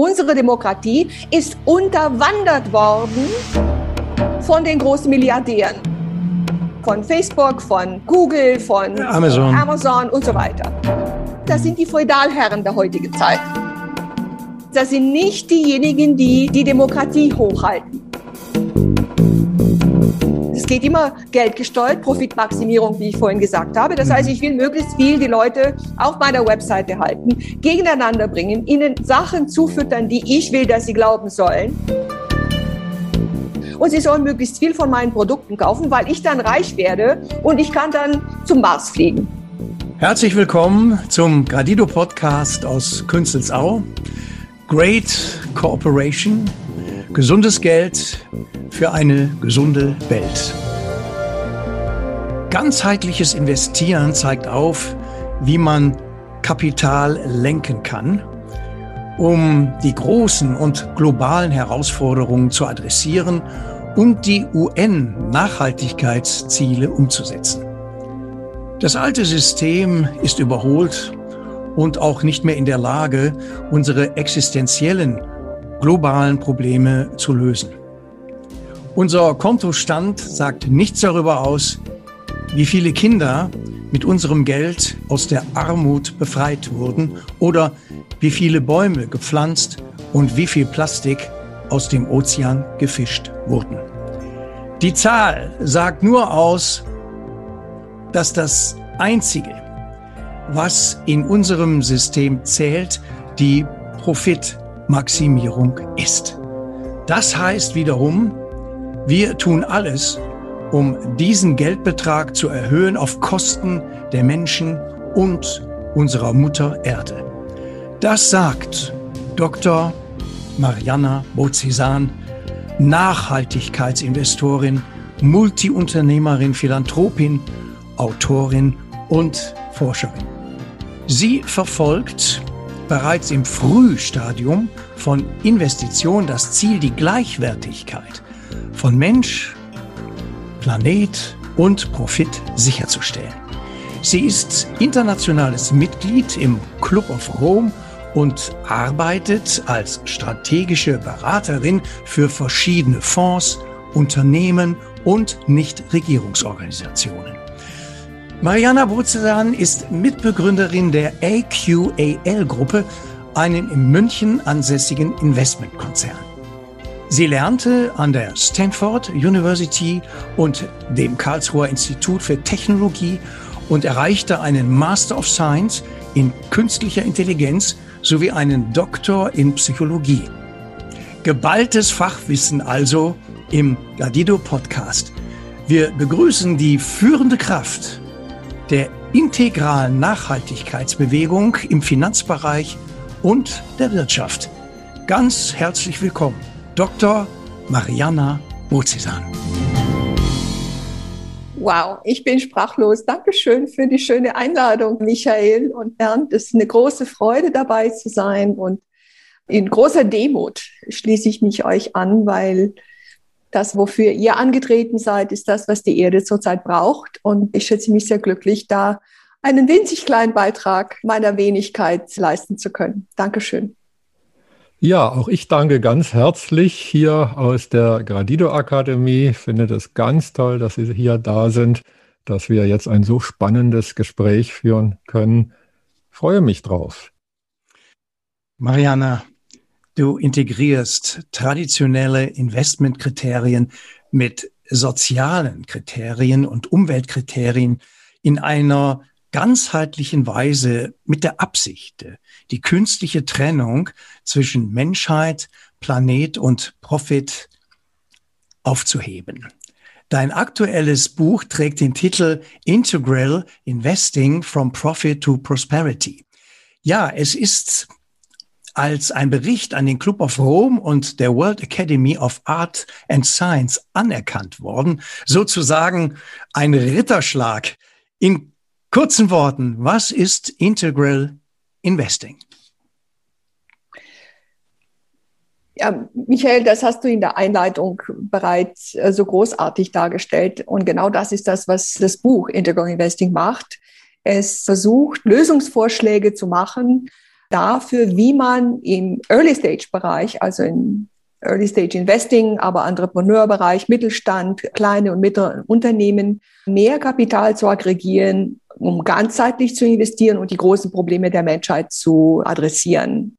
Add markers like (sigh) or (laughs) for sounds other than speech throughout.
Unsere Demokratie ist unterwandert worden von den großen Milliardären. Von Facebook, von Google, von Amazon. Amazon und so weiter. Das sind die Feudalherren der heutigen Zeit. Das sind nicht diejenigen, die die Demokratie hochhalten. Es geht immer Geld gesteuert, Profitmaximierung, wie ich vorhin gesagt habe. Das heißt, ich will möglichst viel die Leute auf meiner Webseite halten, gegeneinander bringen, ihnen Sachen zufüttern, die ich will, dass sie glauben sollen. Und sie sollen möglichst viel von meinen Produkten kaufen, weil ich dann reich werde und ich kann dann zum Mars fliegen. Herzlich willkommen zum Gradido Podcast aus Künzelsau. Great Cooperation, gesundes Geld für eine gesunde Welt. Ganzheitliches Investieren zeigt auf, wie man Kapital lenken kann, um die großen und globalen Herausforderungen zu adressieren und die UN-Nachhaltigkeitsziele umzusetzen. Das alte System ist überholt und auch nicht mehr in der Lage, unsere existenziellen globalen Probleme zu lösen. Unser Kontostand sagt nichts darüber aus, wie viele Kinder mit unserem Geld aus der Armut befreit wurden oder wie viele Bäume gepflanzt und wie viel Plastik aus dem Ozean gefischt wurden. Die Zahl sagt nur aus, dass das Einzige, was in unserem System zählt, die Profitmaximierung ist. Das heißt wiederum, wir tun alles, um diesen Geldbetrag zu erhöhen auf Kosten der Menschen und unserer Mutter Erde. Das sagt Dr. Mariana Bozesan, Nachhaltigkeitsinvestorin, Multiunternehmerin, Philanthropin, Autorin und Forscherin. Sie verfolgt bereits im Frühstadium von Investition das Ziel, die Gleichwertigkeit von Mensch, Planet und Profit sicherzustellen. Sie ist internationales Mitglied im Club of Rome und arbeitet als strategische Beraterin für verschiedene Fonds, Unternehmen und Nichtregierungsorganisationen. Mariana Bruzelan ist Mitbegründerin der AQAL-Gruppe, einem in München ansässigen Investmentkonzern. Sie lernte an der Stanford University und dem Karlsruher Institut für Technologie und erreichte einen Master of Science in künstlicher Intelligenz sowie einen Doktor in Psychologie. Geballtes Fachwissen also im Gadido Podcast. Wir begrüßen die führende Kraft der integralen Nachhaltigkeitsbewegung im Finanzbereich und der Wirtschaft. Ganz herzlich willkommen, Dr. Mariana Bozesan. Wow, ich bin sprachlos. Dankeschön für die schöne Einladung, Michael und Bernd. Es ist eine große Freude, dabei zu sein und in großer Demut schließe ich mich euch an, weil das, wofür ihr angetreten seid, ist das, was die Erde zurzeit braucht. Und ich schätze mich sehr glücklich, da einen winzig kleinen Beitrag meiner Wenigkeit leisten zu können. Dankeschön. Ja, auch ich danke ganz herzlich hier aus der Gradido Akademie. Ich finde das ganz toll, dass Sie hier da sind, dass wir jetzt ein so spannendes Gespräch führen können. Ich freue mich drauf. Mariana, Du integrierst traditionelle Investmentkriterien mit sozialen Kriterien und Umweltkriterien in einer ganzheitlichen Weise mit der Absicht, die künstliche Trennung zwischen Menschheit, Planet und Profit aufzuheben. Dein aktuelles Buch trägt den Titel Integral Investing from Profit to Prosperity. Ja, es ist als ein Bericht an den Club of Rome und der World Academy of Art and Science anerkannt worden. Sozusagen ein Ritterschlag. In kurzen Worten, was ist Integral Investing? Ja, Michael, das hast du in der Einleitung bereits äh, so großartig dargestellt. Und genau das ist das, was das Buch Integral Investing macht. Es versucht, Lösungsvorschläge zu machen, dafür, wie man im Early-Stage-Bereich, also im Early-Stage Investing, aber Entrepreneurbereich, Mittelstand, kleine und mittlere Unternehmen, mehr Kapital zu aggregieren, um ganzheitlich zu investieren und die großen Probleme der Menschheit zu adressieren.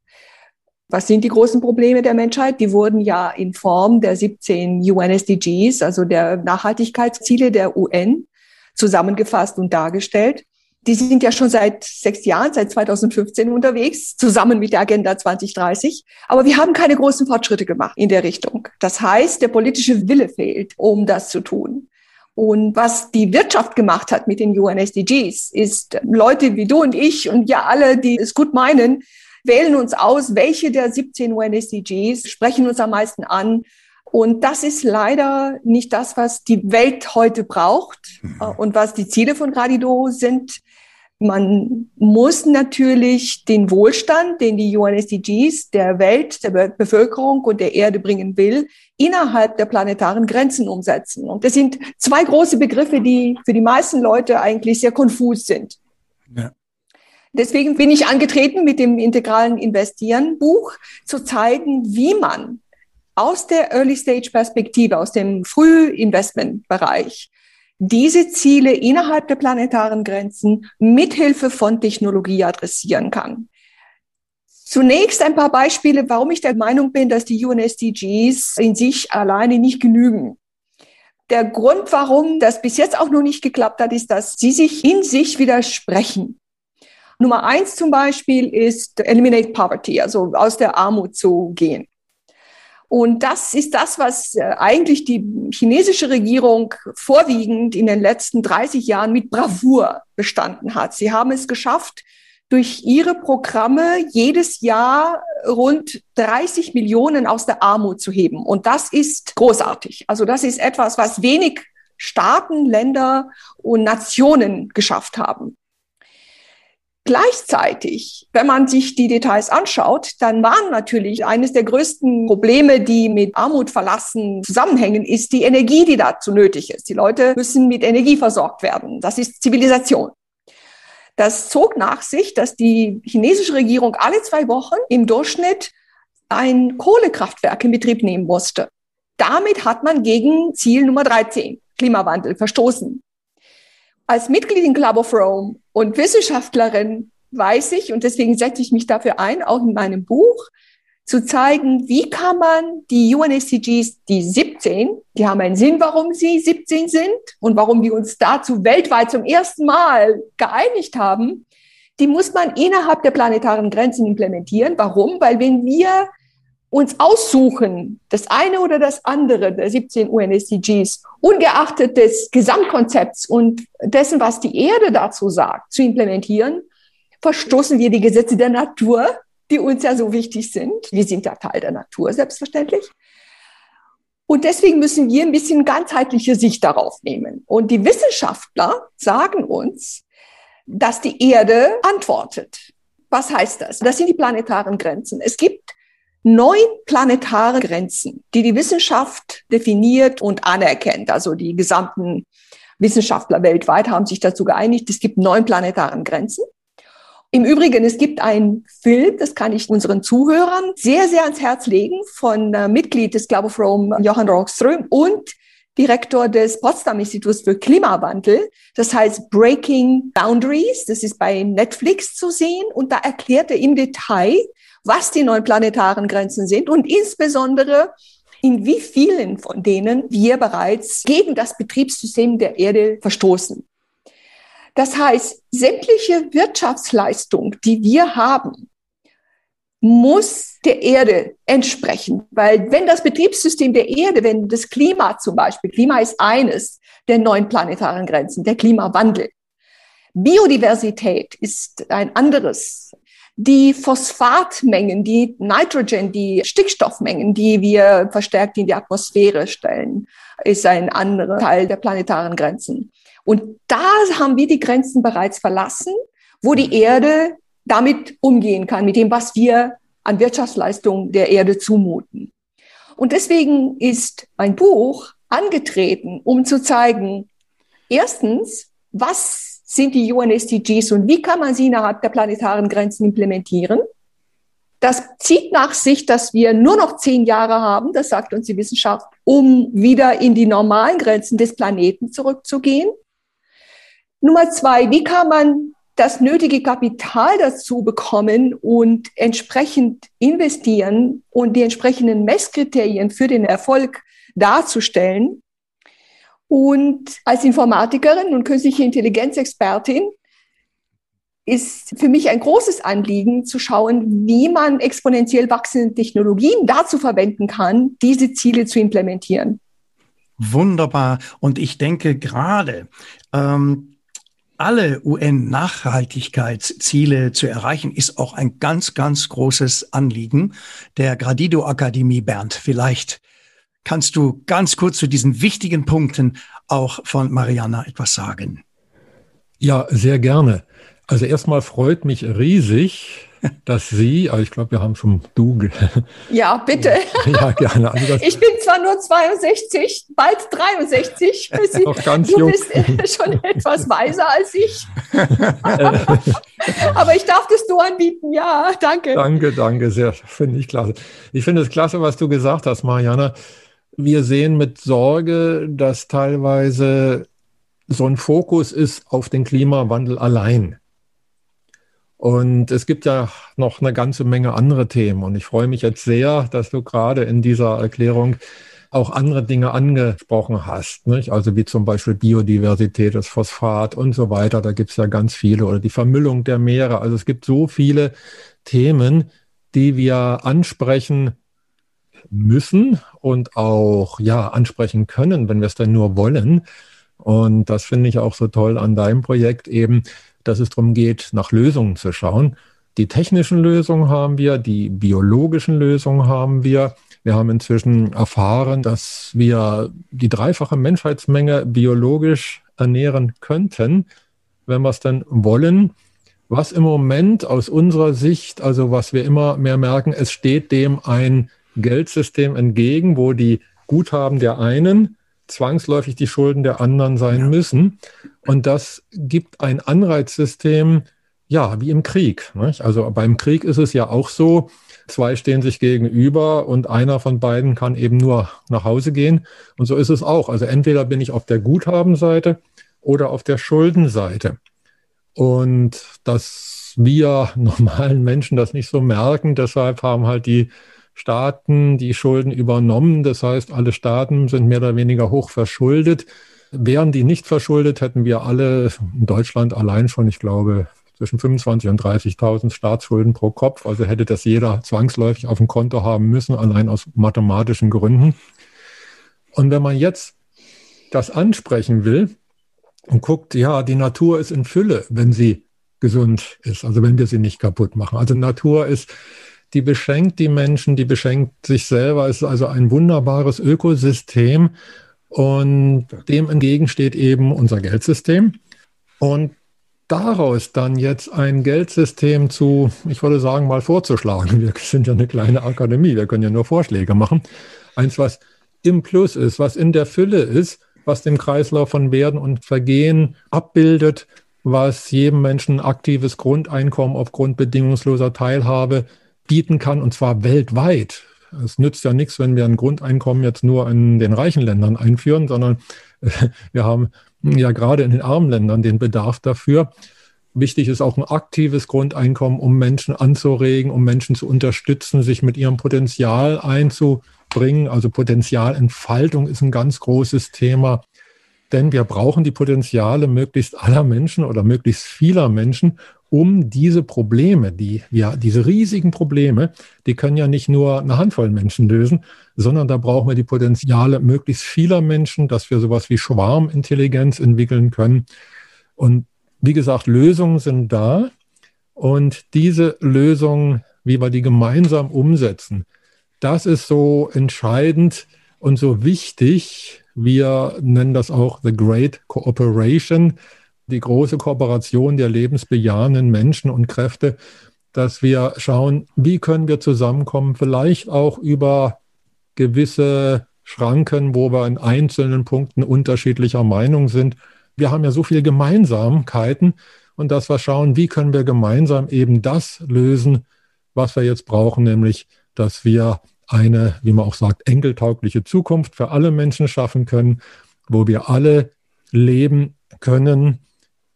Was sind die großen Probleme der Menschheit? Die wurden ja in Form der 17 UN-SDGs, also der Nachhaltigkeitsziele der UN, zusammengefasst und dargestellt. Die sind ja schon seit sechs Jahren, seit 2015 unterwegs, zusammen mit der Agenda 2030. Aber wir haben keine großen Fortschritte gemacht in der Richtung. Das heißt, der politische Wille fehlt, um das zu tun. Und was die Wirtschaft gemacht hat mit den UN-SDGs, ist Leute wie du und ich und ja alle, die es gut meinen, wählen uns aus, welche der 17 UN-SDGs sprechen uns am meisten an und das ist leider nicht das, was die Welt heute braucht mhm. Äh, und was die Ziele von Gradido sind. Man muss natürlich den Wohlstand, den die UN-SDGs der Welt, der Bevölkerung und der Erde bringen will, innerhalb der planetaren Grenzen umsetzen. Und das sind zwei große Begriffe, die für die meisten Leute eigentlich sehr konfus sind. Ja. Deswegen bin ich angetreten mit dem integralen Investieren Buch zu zeigen, wie man aus der Early-Stage-Perspektive, aus dem Frühinvestment-Bereich, diese Ziele innerhalb der planetaren Grenzen mithilfe von Technologie adressieren kann. Zunächst ein paar Beispiele, warum ich der Meinung bin, dass die UNSDGs in sich alleine nicht genügen. Der Grund, warum das bis jetzt auch noch nicht geklappt hat, ist, dass sie sich in sich widersprechen. Nummer eins zum Beispiel ist Eliminate Poverty, also aus der Armut zu gehen. Und das ist das, was äh, eigentlich die chinesische Regierung vorwiegend in den letzten 30 Jahren mit Bravour bestanden hat. Sie haben es geschafft, durch ihre Programme jedes Jahr rund 30 Millionen aus der Armut zu heben. Und das ist großartig. Also das ist etwas, was wenig Staaten, Länder und Nationen geschafft haben. Gleichzeitig, wenn man sich die Details anschaut, dann waren natürlich eines der größten Probleme, die mit Armut verlassen zusammenhängen, ist die Energie, die dazu nötig ist. Die Leute müssen mit Energie versorgt werden. Das ist Zivilisation. Das zog nach sich, dass die chinesische Regierung alle zwei Wochen im Durchschnitt ein Kohlekraftwerk in Betrieb nehmen musste. Damit hat man gegen Ziel Nummer 13, Klimawandel, verstoßen. Als Mitglied in Club of Rome und Wissenschaftlerin weiß ich, und deswegen setze ich mich dafür ein, auch in meinem Buch, zu zeigen, wie kann man die UNSCGs, die 17, die haben einen Sinn, warum sie 17 sind und warum wir uns dazu weltweit zum ersten Mal geeinigt haben, die muss man innerhalb der planetaren Grenzen implementieren. Warum? Weil wenn wir uns aussuchen, das eine oder das andere der 17 UN-SDGs, ungeachtet des Gesamtkonzepts und dessen, was die Erde dazu sagt, zu implementieren, verstoßen wir die Gesetze der Natur, die uns ja so wichtig sind. Wir sind ja Teil der Natur, selbstverständlich. Und deswegen müssen wir ein bisschen ganzheitliche Sicht darauf nehmen. Und die Wissenschaftler sagen uns, dass die Erde antwortet. Was heißt das? Das sind die planetaren Grenzen. Es gibt neun planetare Grenzen, die die Wissenschaft definiert und anerkennt. Also die gesamten Wissenschaftler weltweit haben sich dazu geeinigt, es gibt neun planetaren Grenzen. Im Übrigen, es gibt einen Film, das kann ich unseren Zuhörern sehr, sehr ans Herz legen, von äh, Mitglied des Club of Rome, Johann Rockström und Direktor des Potsdam Instituts für Klimawandel. Das heißt Breaking Boundaries. Das ist bei Netflix zu sehen. Und da erklärt er im Detail, was die neuen planetaren Grenzen sind und insbesondere in wie vielen von denen wir bereits gegen das Betriebssystem der Erde verstoßen. Das heißt, sämtliche Wirtschaftsleistung, die wir haben, muss der Erde entsprechen. Weil wenn das Betriebssystem der Erde, wenn das Klima zum Beispiel, Klima ist eines der neuen planetaren Grenzen, der Klimawandel. Biodiversität ist ein anderes die Phosphatmengen, die Nitrogen, die Stickstoffmengen, die wir verstärkt in die Atmosphäre stellen, ist ein anderer Teil der planetaren Grenzen. Und da haben wir die Grenzen bereits verlassen, wo die Erde damit umgehen kann, mit dem, was wir an Wirtschaftsleistung der Erde zumuten. Und deswegen ist mein Buch angetreten, um zu zeigen, erstens, was sind die UN-SDGs und wie kann man sie innerhalb der planetaren Grenzen implementieren? Das zieht nach sich, dass wir nur noch zehn Jahre haben, das sagt uns die Wissenschaft, um wieder in die normalen Grenzen des Planeten zurückzugehen. Nummer zwei, wie kann man das nötige Kapital dazu bekommen und entsprechend investieren und die entsprechenden Messkriterien für den Erfolg darzustellen. Und als Informatikerin und künstliche Intelligenzexpertin ist für mich ein großes Anliegen zu schauen, wie man exponentiell wachsende Technologien dazu verwenden kann, diese Ziele zu implementieren. Wunderbar. Und ich denke gerade, ähm, alle UN-Nachhaltigkeitsziele zu erreichen, ist auch ein ganz, ganz großes Anliegen der Gradido Akademie. Bernd, vielleicht kannst du ganz kurz zu diesen wichtigen Punkten auch von Mariana etwas sagen. Ja, sehr gerne. Also erstmal freut mich riesig, (laughs) dass Sie, also ich glaube, wir haben schon Du. (laughs) Ja, bitte. (laughs) Ja, gerne. Also ich bin zwar nur 62, bald 63. Für Sie. Noch ganz du jung. bist schon etwas weiser als ich. Aber ich darf das Du anbieten. Ja, danke. Danke, danke. Sehr, finde ich klasse. Ich finde es klasse, was du gesagt hast, Mariana. Wir sehen mit Sorge, dass teilweise so ein Fokus ist auf den Klimawandel allein. Und es gibt ja noch eine ganze Menge andere Themen. Und ich freue mich jetzt sehr, dass du gerade in dieser Erklärung auch andere Dinge angesprochen hast. Nicht? Also wie zum Beispiel Biodiversität, das Phosphat und so weiter. Da gibt es ja ganz viele. Oder die Vermüllung der Meere. Also es gibt so viele Themen, die wir ansprechen müssen und auch ja ansprechen können, wenn wir es denn nur wollen. Und das finde ich auch so toll an deinem Projekt eben, dass es darum geht, nach Lösungen zu schauen. Die technischen Lösungen haben wir, die biologischen Lösungen haben wir. Wir haben inzwischen erfahren, dass wir die dreifache Menschheitsmenge biologisch ernähren könnten, wenn wir es denn wollen. Was im Moment aus unserer Sicht, also was wir immer mehr merken, es steht dem ein Geldsystem entgegen, wo die Guthaben der einen zwangsläufig die Schulden der anderen sein ja. müssen. Und das gibt ein Anreizsystem, ja, wie im Krieg. Nicht? Also beim Krieg ist es ja auch so, zwei stehen sich gegenüber und einer von beiden kann eben nur nach Hause gehen. Und so ist es auch. Also entweder bin ich auf der Guthabenseite oder auf der Schuldenseite. Und dass wir (laughs) normalen Menschen das nicht so merken, deshalb haben halt die Staaten die Schulden übernommen. Das heißt, alle Staaten sind mehr oder weniger hoch verschuldet. Wären die nicht verschuldet, hätten wir alle in Deutschland allein schon, ich glaube, zwischen 25 und 30.000 Staatsschulden pro Kopf. Also hätte das jeder zwangsläufig auf dem Konto haben müssen, allein aus mathematischen Gründen. Und wenn man jetzt das ansprechen will und guckt, ja, die Natur ist in Fülle, wenn sie gesund ist, also wenn wir sie nicht kaputt machen. Also Natur ist die beschenkt die Menschen, die beschenkt sich selber. Es ist also ein wunderbares Ökosystem und dem entgegen steht eben unser Geldsystem. Und daraus dann jetzt ein Geldsystem zu, ich würde sagen, mal vorzuschlagen. Wir sind ja eine kleine Akademie, wir können ja nur Vorschläge machen. Eins, was im Plus ist, was in der Fülle ist, was den Kreislauf von Werden und Vergehen abbildet, was jedem Menschen aktives Grundeinkommen aufgrund bedingungsloser Teilhabe bieten kann, und zwar weltweit. Es nützt ja nichts, wenn wir ein Grundeinkommen jetzt nur in den reichen Ländern einführen, sondern wir haben ja gerade in den armen Ländern den Bedarf dafür. Wichtig ist auch ein aktives Grundeinkommen, um Menschen anzuregen, um Menschen zu unterstützen, sich mit ihrem Potenzial einzubringen. Also Potenzialentfaltung ist ein ganz großes Thema. Denn wir brauchen die Potenziale möglichst aller Menschen oder möglichst vieler Menschen, um diese Probleme, die, ja, diese riesigen Probleme, die können ja nicht nur eine Handvoll Menschen lösen, sondern da brauchen wir die Potenziale möglichst vieler Menschen, dass wir sowas wie Schwarmintelligenz entwickeln können. Und wie gesagt, Lösungen sind da. Und diese Lösungen, wie wir die gemeinsam umsetzen, das ist so entscheidend und so wichtig. Wir nennen das auch The Great Cooperation die große Kooperation der lebensbejahenden Menschen und Kräfte, dass wir schauen, wie können wir zusammenkommen, vielleicht auch über gewisse Schranken, wo wir in einzelnen Punkten unterschiedlicher Meinung sind. Wir haben ja so viele Gemeinsamkeiten und dass wir schauen, wie können wir gemeinsam eben das lösen, was wir jetzt brauchen, nämlich, dass wir eine, wie man auch sagt, enkeltaugliche Zukunft für alle Menschen schaffen können, wo wir alle leben können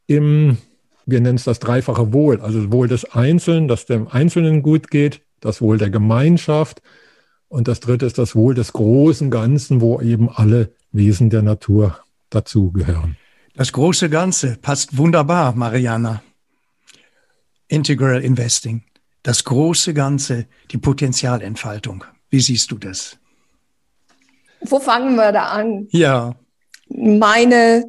im, wir nennen es das dreifache Wohl, also das Wohl des Einzelnen, dass dem Einzelnen gut geht, das Wohl der Gemeinschaft und das dritte ist das Wohl des großen Ganzen, wo eben alle Wesen der Natur dazugehören. Das große Ganze passt wunderbar, Mariana. Integral Investing, das große Ganze, die Potenzialentfaltung. Wie siehst du das? Wo fangen wir da an? Ja. Meine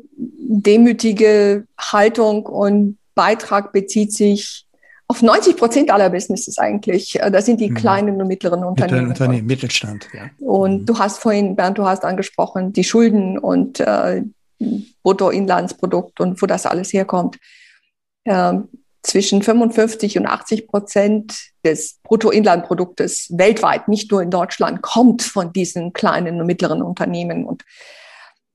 demütige Haltung und Beitrag bezieht sich auf 90 Prozent aller Businesses eigentlich. Das sind die mhm. kleinen und mittleren Unternehmen. Unternehmen Mittelstand, ja. Und mhm. du hast vorhin, Bernd, du hast angesprochen, die Schulden und äh, Bruttoinlandsprodukt und wo das alles herkommt. Ähm, zwischen 55 und 80 Prozent des Bruttoinlandproduktes weltweit, nicht nur in Deutschland, kommt von diesen kleinen und mittleren Unternehmen. Und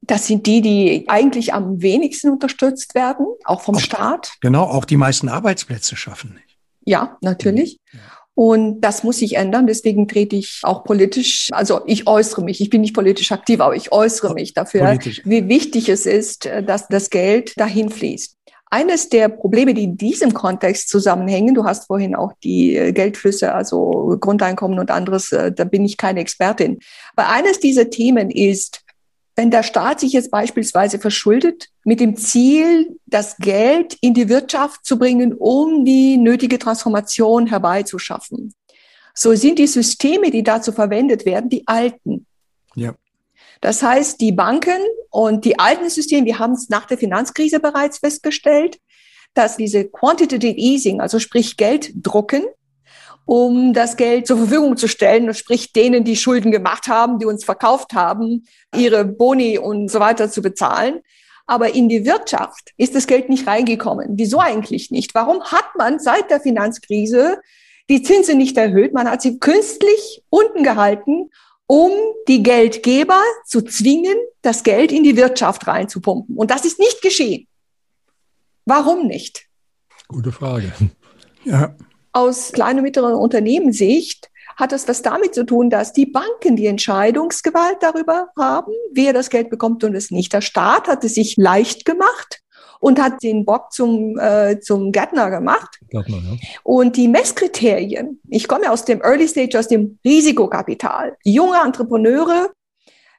das sind die, die eigentlich am wenigsten unterstützt werden, auch vom auch, Staat. Genau, auch die meisten Arbeitsplätze schaffen nicht. Ja, natürlich. Ja. Und das muss sich ändern. Deswegen trete ich auch politisch, also ich äußere mich, ich bin nicht politisch aktiv, aber ich äußere mich dafür, politisch. wie wichtig es ist, dass das Geld dahin fließt. Eines der Probleme, die in diesem Kontext zusammenhängen, du hast vorhin auch die äh, Geldflüsse, also Grundeinkommen und anderes, äh, da bin ich keine Expertin. Aber eines dieser Themen ist, wenn der Staat sich jetzt beispielsweise verschuldet mit dem Ziel, das Geld in die Wirtschaft zu bringen, um die nötige Transformation herbeizuschaffen, so sind die Systeme, die dazu verwendet werden, die alten. Ja. Das heißt, die Banken und die alten Systeme, wir haben es nach der Finanzkrise bereits festgestellt, dass diese Quantitative Easing, also sprich Geld drucken, um das Geld zur Verfügung zu stellen, sprich denen, die Schulden gemacht haben, die uns verkauft haben, ihre Boni und so weiter zu bezahlen. Aber in die Wirtschaft ist das Geld nicht reingekommen. Wieso eigentlich nicht? Warum hat man seit der Finanzkrise die Zinsen nicht erhöht? Man hat sie künstlich unten gehalten, um die Geldgeber zu zwingen, das Geld in die Wirtschaft reinzupumpen. Und das ist nicht geschehen. Warum nicht? Gute Frage. Ja aus kleinen und mittleren Unternehmenssicht hat das was damit zu tun, dass die Banken die Entscheidungsgewalt darüber haben, wer das Geld bekommt und es nicht. Der Staat hat es sich leicht gemacht und hat den Bock zum, äh, zum Gärtner gemacht. Gärtner, ja. Und die Messkriterien, ich komme aus dem Early Stage, aus dem Risikokapital, junge Entrepreneure,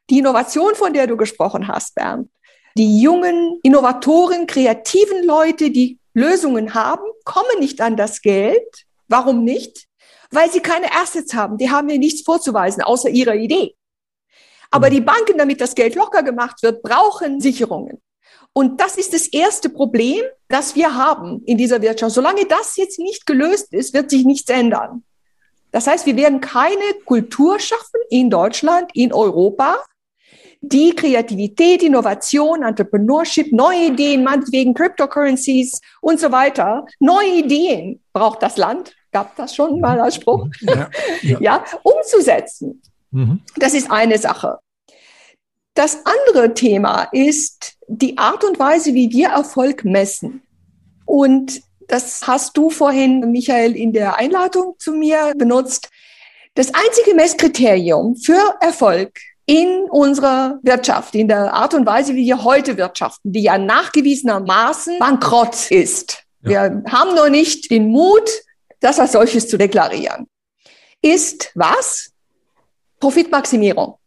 die Innovation, von der du gesprochen hast, Bernd, die jungen Innovatoren, kreativen Leute, die Lösungen haben, kommen nicht an das Geld. Warum nicht? Weil sie keine Assets haben. Die haben mir nichts vorzuweisen, außer ihrer Idee. Aber die Banken, damit das Geld locker gemacht wird, brauchen Sicherungen. Und das ist das erste Problem, das wir haben in dieser Wirtschaft. Solange das jetzt nicht gelöst ist, wird sich nichts ändern. Das heißt, wir werden keine Kultur schaffen in Deutschland, in Europa, die Kreativität, Innovation, Entrepreneurship, neue Ideen, meinetwegen Cryptocurrencies und so weiter, neue Ideen braucht das Land, gab das schon mal als Spruch, ja, ja. (laughs) ja umzusetzen. Mhm. Das ist eine Sache. Das andere Thema ist die Art und Weise, wie wir Erfolg messen. Und das hast du vorhin, Michael, in der Einladung zu mir benutzt. Das einzige Messkriterium für Erfolg in unserer Wirtschaft, in der Art und Weise, wie wir heute wirtschaften, die ja nachgewiesenermaßen bankrott ist. Ja. Wir haben noch nicht den Mut, das als solches zu deklarieren. Ist was? Profitmaximierung.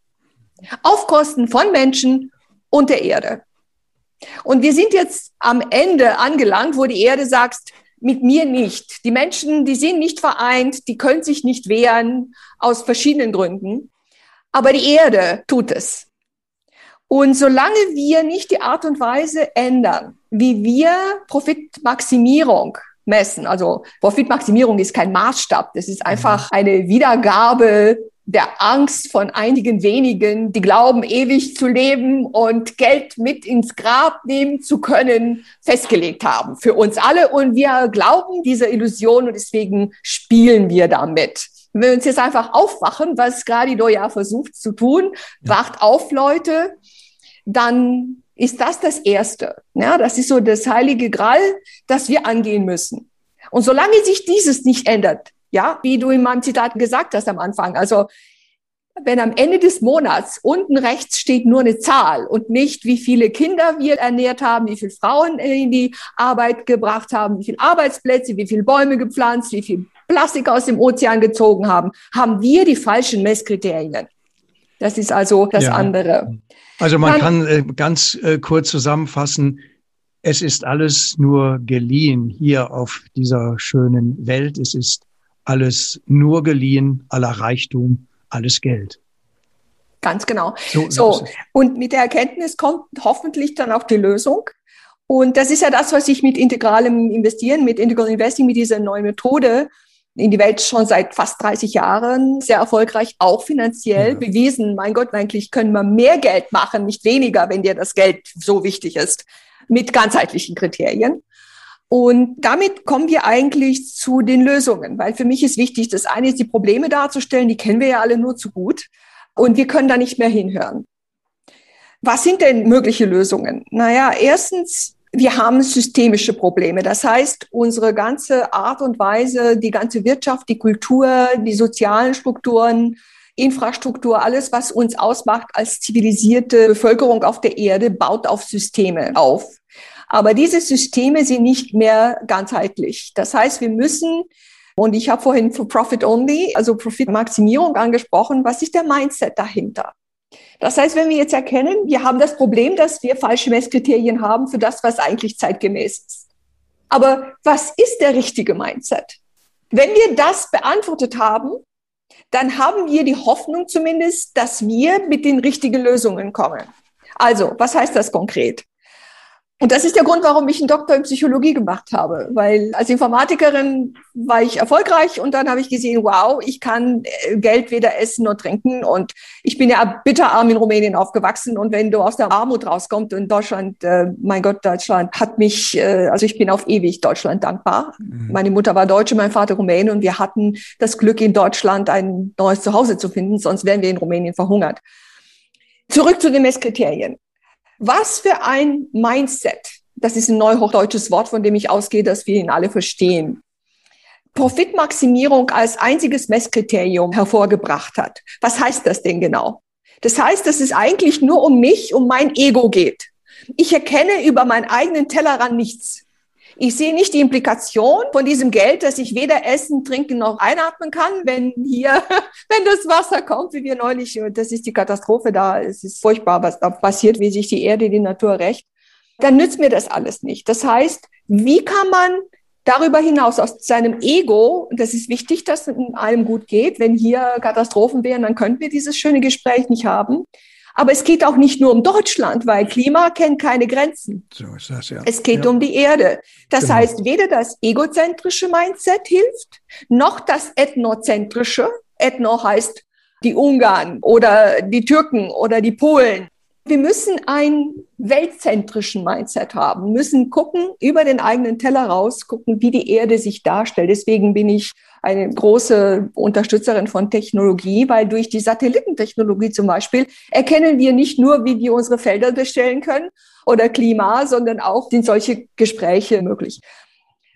Auf Kosten von Menschen und der Erde. Und wir sind jetzt am Ende angelangt, wo die Erde sagt, mit mir nicht. Die Menschen, die sind nicht vereint, die können sich nicht wehren aus verschiedenen Gründen. Aber die Erde tut es. Und solange wir nicht die Art und Weise ändern, wie wir Profitmaximierung messen, also Profitmaximierung ist kein Maßstab, das ist einfach mhm. eine Wiedergabe der Angst von einigen wenigen, die glauben, ewig zu leben und Geld mit ins Grab nehmen zu können, festgelegt haben für uns alle. Und wir glauben dieser Illusion und deswegen spielen wir damit. Wenn wir uns jetzt einfach aufwachen, was Gradido ja versucht zu tun, ja. wacht auf, Leute, dann ist das das Erste. Ja, das ist so das heilige Gral, das wir angehen müssen. Und solange sich dieses nicht ändert, Ja, wie du in meinem Zitat gesagt hast am Anfang. Also wenn am Ende des Monats unten rechts steht nur eine Zahl und nicht, wie viele Kinder wir ernährt haben, wie viele Frauen in die Arbeit gebracht haben, wie viele Arbeitsplätze, wie viele Bäume gepflanzt, wie viel Plastik aus dem Ozean gezogen haben, haben wir die falschen Messkriterien. Das ist also das ja. andere. Also man Dann, kann äh, ganz äh, kurz zusammenfassen, es ist alles nur geliehen hier auf dieser schönen Welt. Es ist alles nur geliehen, aller Reichtum, alles Geld. Ganz genau. So, so. und mit der Erkenntnis kommt hoffentlich dann auch die Lösung. Und das ist ja das, was ich mit integralem Investieren, mit Integral Investing, mit dieser neuen Methode in die Welt schon seit fast 30 Jahren sehr erfolgreich, auch finanziell ja. bewiesen. Mein Gott, eigentlich können wir mehr Geld machen, nicht weniger, wenn dir das Geld so wichtig ist, mit ganzheitlichen Kriterien. Und damit kommen wir eigentlich zu den Lösungen, weil für mich ist wichtig, das eine ist die Probleme darzustellen, die kennen wir ja alle nur zu gut und wir können da nicht mehr hinhören. Was sind denn mögliche Lösungen? Naja, erstens, wir haben systemische Probleme. Das heißt, unsere ganze Art und Weise, die ganze Wirtschaft, die Kultur, die sozialen Strukturen, Infrastruktur, alles, was uns ausmacht als zivilisierte Bevölkerung auf der Erde, baut auf Systeme auf. Aber diese Systeme sind nicht mehr ganzheitlich. Das heißt, wir müssen und ich habe vorhin Profit Only, also Profitmaximierung angesprochen. Was ist der Mindset dahinter? Das heißt, wenn wir jetzt erkennen, wir haben das Problem, dass wir falsche Messkriterien haben für das, was eigentlich zeitgemäß ist. Aber was ist der richtige Mindset? Wenn wir das beantwortet haben, dann haben wir die Hoffnung zumindest, dass wir mit den richtigen Lösungen kommen. Also, was heißt das konkret? Und das ist der Grund, warum ich einen Doktor in Psychologie gemacht habe. Weil als Informatikerin war ich erfolgreich und dann habe ich gesehen, wow, ich kann äh, Geld weder essen noch trinken. Und ich bin ja bitterarm in Rumänien aufgewachsen. Und wenn du aus der Armut rauskommst in Deutschland, äh, mein Gott, Deutschland hat mich, äh, also ich bin auf ewig Deutschland dankbar. Mhm. Meine Mutter war Deutsche, mein Vater Rumäne und wir hatten das Glück, in Deutschland ein neues Zuhause zu finden, sonst wären wir in Rumänien verhungert. Zurück zu den Messkriterien. Was für ein Mindset, das ist ein neuhochdeutsches Wort, von dem ich ausgehe, dass wir ihn alle verstehen, Profitmaximierung als einziges Messkriterium hervorgebracht hat. Was heißt das denn genau? Das heißt, dass es eigentlich nur um mich, um mein Ego geht. Ich erkenne über meinen eigenen Tellerrand nichts. Ich sehe nicht die Implikation von diesem Geld, dass ich weder essen, trinken noch einatmen kann, wenn hier, (laughs) wenn das Wasser kommt, wie wir neulich, das ist die Katastrophe da, es ist furchtbar, was da passiert, wie sich die Erde, die Natur rächt, dann nützt mir das alles nicht. Das heißt, wie kann man darüber hinaus aus seinem Ego, das ist wichtig, dass es einem gut geht, wenn hier Katastrophen wären, dann könnten wir dieses schöne Gespräch nicht haben. Aber es geht auch nicht nur um Deutschland, weil Klima kennt keine Grenzen. So ist das, ja. Es geht ja. um die Erde. Das genau. heißt, weder das egozentrische Mindset hilft, noch das ethnozentrische. Ethno heißt die Ungarn oder die Türken oder die Polen. Wir müssen einen weltzentrischen Mindset haben, müssen gucken, über den eigenen Teller raus, gucken, wie die Erde sich darstellt. Deswegen bin ich eine große Unterstützerin von Technologie, weil durch die Satellitentechnologie zum Beispiel erkennen wir nicht nur, wie wir unsere Felder bestellen können oder Klima, sondern auch sind solche Gespräche möglich.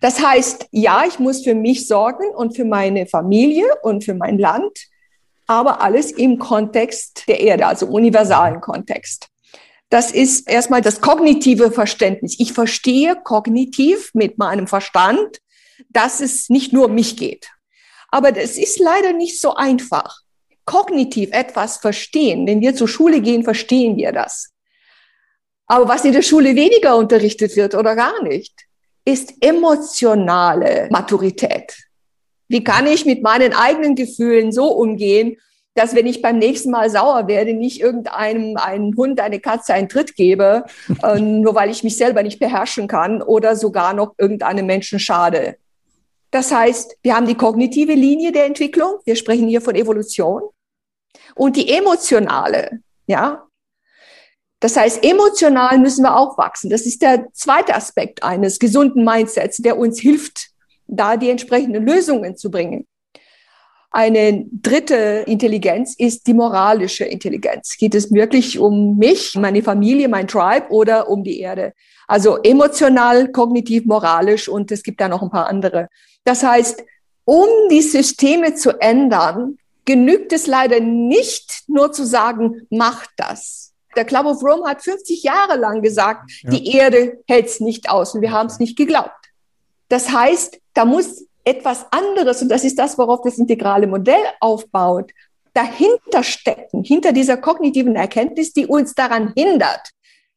Das heißt, ja, ich muss für mich sorgen und für meine Familie und für mein Land, aber alles im Kontext der Erde, also universalen Kontext. Das ist erstmal das kognitive Verständnis. Ich verstehe kognitiv mit meinem Verstand, dass es nicht nur um mich geht. Aber das ist leider nicht so einfach. Kognitiv etwas verstehen. Wenn wir zur Schule gehen, verstehen wir das. Aber was in der Schule weniger unterrichtet wird oder gar nicht, ist emotionale Maturität. Wie kann ich mit meinen eigenen Gefühlen so umgehen, dass wenn ich beim nächsten Mal sauer werde, nicht irgendeinem einen Hund, eine Katze einen Tritt gebe, (laughs) äh, nur weil ich mich selber nicht beherrschen kann oder sogar noch irgendeinem Menschen schade. Das heißt, wir haben die kognitive Linie der Entwicklung. Wir sprechen hier von Evolution. Und die emotionale, ja. Das heißt, emotional müssen wir auch wachsen. Das ist der zweite Aspekt eines gesunden Mindsets, der uns hilft, da die entsprechenden Lösungen zu bringen. Eine dritte Intelligenz ist die moralische Intelligenz. Geht es wirklich um mich, meine Familie, mein Tribe oder um die Erde? Also emotional, kognitiv, moralisch und es gibt da noch ein paar andere. Das heißt, Um die Systeme zu ändern, genügt es leider nicht nur zu sagen, macht das. Der Club of Rome hat 50 Jahre lang gesagt, ja. die Erde hält es nicht aus und wir haben es nicht geglaubt. Das heißt, da muss etwas anderes, und das ist das, worauf das integrale Modell aufbaut, dahinter stecken, hinter dieser kognitiven Erkenntnis, die uns daran hindert,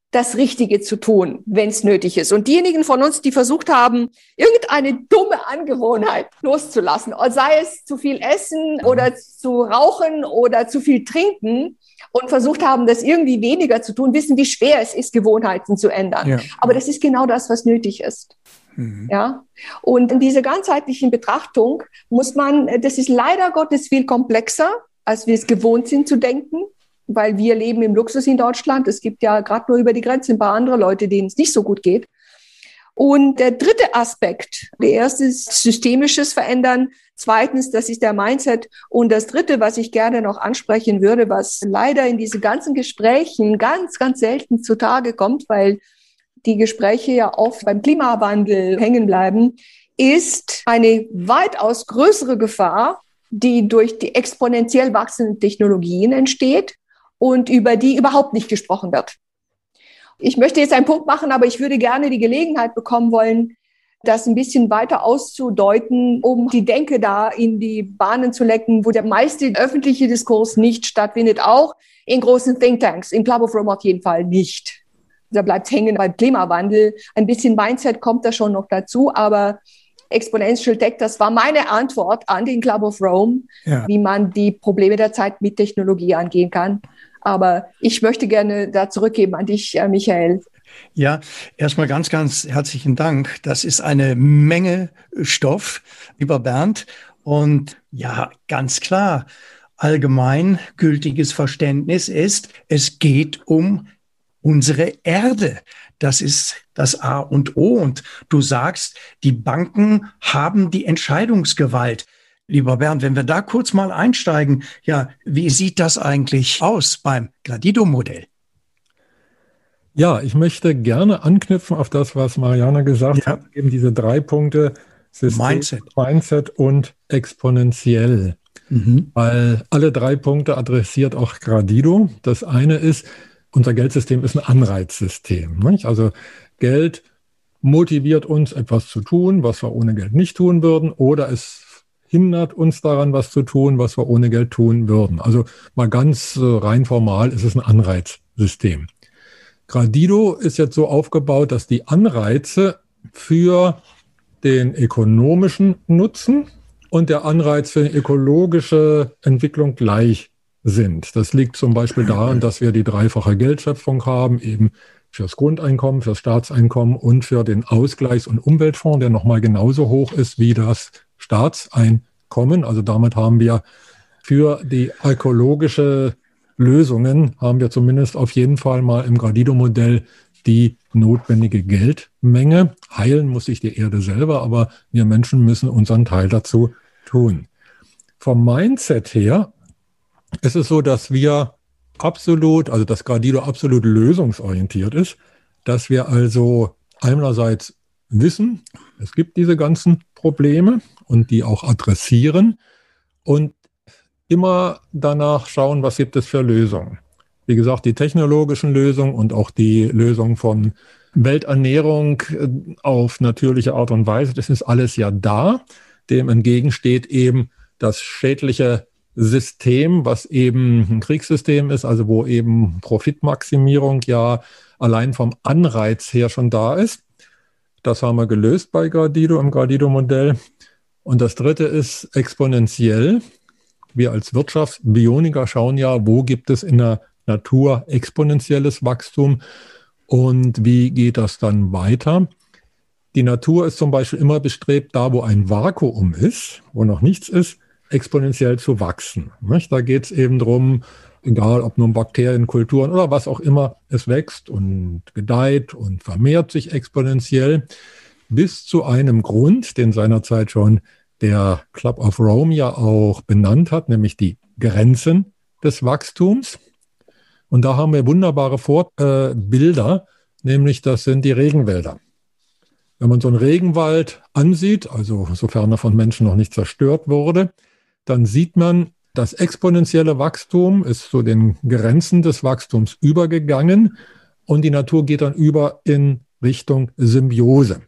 das Richtige zu tun, wenn es nötig ist. Und diejenigen von uns, die versucht haben, irgendeine dumme Angewohnheit loszulassen, sei es zu viel essen oder zu rauchen oder zu viel trinken und versucht haben, das irgendwie weniger zu tun, wissen, wie schwer es ist, Gewohnheiten zu ändern. Ja. Aber das ist genau das, was nötig ist. Mhm. Ja. Und in dieser ganzheitlichen Betrachtung muss man, das ist leider Gottes viel komplexer, als wir es gewohnt sind zu denken weil wir leben im Luxus in Deutschland. Es gibt ja gerade nur über die Grenze ein paar andere Leute, denen es nicht so gut geht. Und der dritte Aspekt, der erste ist systemisches Verändern. Zweitens, das ist der Mindset. Und das dritte, was ich gerne noch ansprechen würde, was leider in diese ganzen Gesprächen ganz, ganz selten zutage kommt, weil die Gespräche ja oft beim Klimawandel hängen bleiben, ist eine weitaus größere Gefahr, die durch die exponentiell wachsenden Technologien entsteht und über die überhaupt nicht gesprochen wird. Ich möchte jetzt einen Punkt machen, aber ich würde gerne die Gelegenheit bekommen wollen, das ein bisschen weiter auszudeuten, um die Denke da in die Bahnen zu lecken, wo der meiste öffentliche Diskurs nicht stattfindet, auch in großen Thinktanks, im Club of Rome auf jeden Fall nicht. Da bleibt hängen beim Klimawandel. Ein bisschen Mindset kommt da schon noch dazu, aber Exponential Tech, das war meine Antwort an den Club of Rome, ja. wie man die Probleme der Zeit mit Technologie angehen kann. Aber ich möchte gerne da zurückgeben an dich, äh, Michael. Ja, erstmal ganz, ganz herzlichen Dank. Das ist eine Menge Stoff, lieber Bernd. Und ja, ganz klar, allgemein gültiges Verständnis ist, es geht um unsere Erde. Das ist das A und O. Und du sagst, die Banken haben die Entscheidungsgewalt. Lieber Bernd, wenn wir da kurz mal einsteigen, ja, wie sieht das eigentlich aus beim Gradido-Modell? Ja, ich möchte gerne anknüpfen auf das, was Mariana gesagt ja. hat, eben diese drei Punkte, System, Mindset. Mindset und exponentiell. Mhm. Weil alle drei Punkte adressiert auch Gradido. Das eine ist, unser Geldsystem ist ein Anreizsystem. Nicht? Also Geld motiviert uns, etwas zu tun, was wir ohne Geld nicht tun würden, oder es hindert uns daran, was zu tun, was wir ohne Geld tun würden. Also mal ganz äh, rein formal ist es ein Anreizsystem. Gradido ist jetzt so aufgebaut, dass die Anreize für den ökonomischen Nutzen und der Anreiz für eine ökologische Entwicklung gleich sind. Das liegt zum Beispiel daran, dass wir die dreifache Geldschöpfung haben, eben fürs Grundeinkommen, fürs Staatseinkommen und für den Ausgleichs- und Umweltfonds, der nochmal genauso hoch ist wie das Staatseinkommen. Also damit haben wir für die ökologische Lösungen haben wir zumindest auf jeden Fall mal im Gradido-Modell die notwendige Geldmenge. Heilen muss sich die Erde selber, aber wir Menschen müssen unseren Teil dazu tun. Vom Mindset her ist es so, dass wir absolut, also dass Gradido absolut lösungsorientiert ist, dass wir also einerseits wissen, es gibt diese ganzen Probleme und die auch adressieren und immer danach schauen, was gibt es für Lösungen. Wie gesagt, die technologischen Lösungen und auch die Lösung von Welternährung äh, auf natürliche Art und Weise, das ist alles ja da. Dem entgegensteht eben das schädliche System, was eben ein Kriegssystem ist, also wo eben Profitmaximierung ja allein vom Anreiz her schon da ist. Das haben wir gelöst bei Gradido im Gradido-Modell. Und das dritte ist exponentiell. Wir als Wirtschaftsbioniker schauen ja, wo gibt es in der Natur exponentielles Wachstum und wie geht das dann weiter? Die Natur ist zum Beispiel immer bestrebt, da wo ein Vakuum ist, wo noch nichts ist, exponentiell zu wachsen. Da geht es eben darum, egal ob nun Bakterien, Kulturen oder was auch immer, es wächst und gedeiht und vermehrt sich exponentiell bis zu einem Grund, den seinerzeit schon der Club of Rome ja auch benannt hat, nämlich die Grenzen des Wachstums. Und da haben wir wunderbare Vorbilder, äh, nämlich das sind die Regenwälder. Wenn man so einen Regenwald ansieht, also sofern er von Menschen noch nicht zerstört wurde, dann sieht man, das exponentielle Wachstum ist zu den Grenzen des Wachstums übergegangen und die Natur geht dann über in Richtung Symbiose.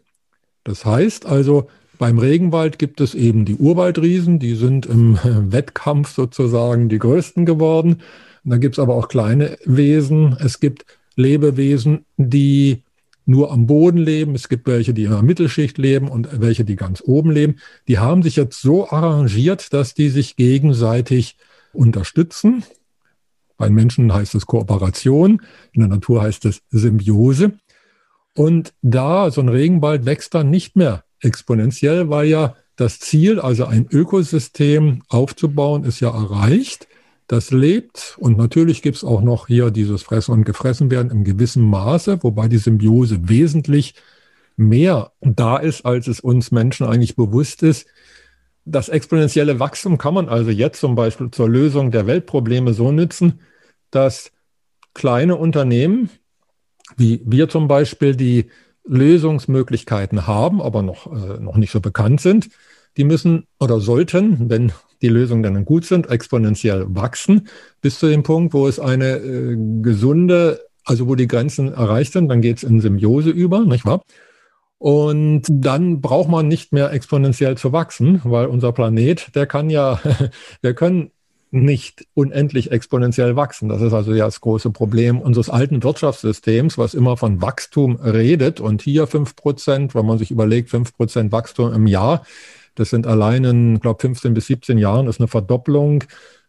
Das heißt also, beim Regenwald gibt es eben die Urwaldriesen, die sind im (laughs) Wettkampf sozusagen die größten geworden. Da gibt es aber auch kleine Wesen. Es gibt Lebewesen, die nur am Boden leben. Es gibt welche, die in der Mittelschicht leben und welche, die ganz oben leben. Die haben sich jetzt so arrangiert, dass die sich gegenseitig unterstützen. Bei Menschen heißt es Kooperation, in der Natur heißt es Symbiose. Und da, so ein Regenwald wächst dann nicht mehr exponentiell, weil ja das Ziel, also ein Ökosystem aufzubauen, ist ja erreicht das lebt. Und natürlich gibt es auch noch hier dieses Fressen und Gefressen werden im gewissen Maße, wobei die Symbiose wesentlich mehr da ist, als es uns Menschen eigentlich bewusst ist. Das exponentielle Wachstum kann man also jetzt zum Beispiel zur Lösung der Weltprobleme so nützen, dass kleine Unternehmen, wie wir zum Beispiel, die Lösungsmöglichkeiten haben, aber noch, äh, noch nicht so bekannt sind, die müssen oder sollten, wenn die Lösungen dann gut sind, exponentiell wachsen, bis zu dem Punkt, wo es eine äh, gesunde, also wo die Grenzen erreicht sind, dann geht es in Symbiose über, nicht wahr? Und dann braucht man nicht mehr exponentiell zu wachsen, weil unser Planet, der kann ja, (laughs) wir können nicht unendlich exponentiell wachsen. Das ist also ja das große Problem unseres alten Wirtschaftssystems, was immer von Wachstum redet. Und hier fünf Prozent, wenn man sich überlegt, fünf Prozent Wachstum im Jahr, das sind allein in, glaube 15 bis 17 Jahren ist eine Verdopplung.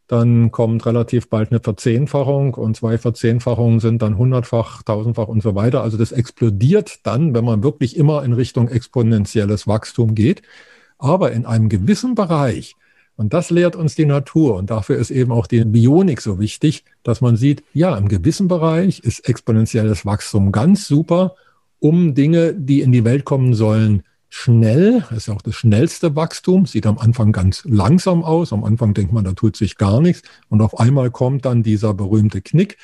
Dann kommt relativ bald eine Verzehnfachung und zwei Verzehnfachungen sind dann hundertfach, tausendfach und so weiter. Also das explodiert dann, wenn man wirklich immer in Richtung exponentielles Wachstum geht. Aber in einem gewissen Bereich, und das lehrt uns die Natur. Und dafür ist eben auch die Bionik so wichtig, dass man sieht, ja, im gewissen Bereich ist exponentielles Wachstum ganz super, um Dinge, die in die Welt kommen sollen, schnell, das ist ja auch das schnellste Wachstum, sieht am Anfang ganz langsam aus. Am Anfang denkt man, da tut sich gar nichts. Und auf einmal kommt dann dieser berühmte Knick,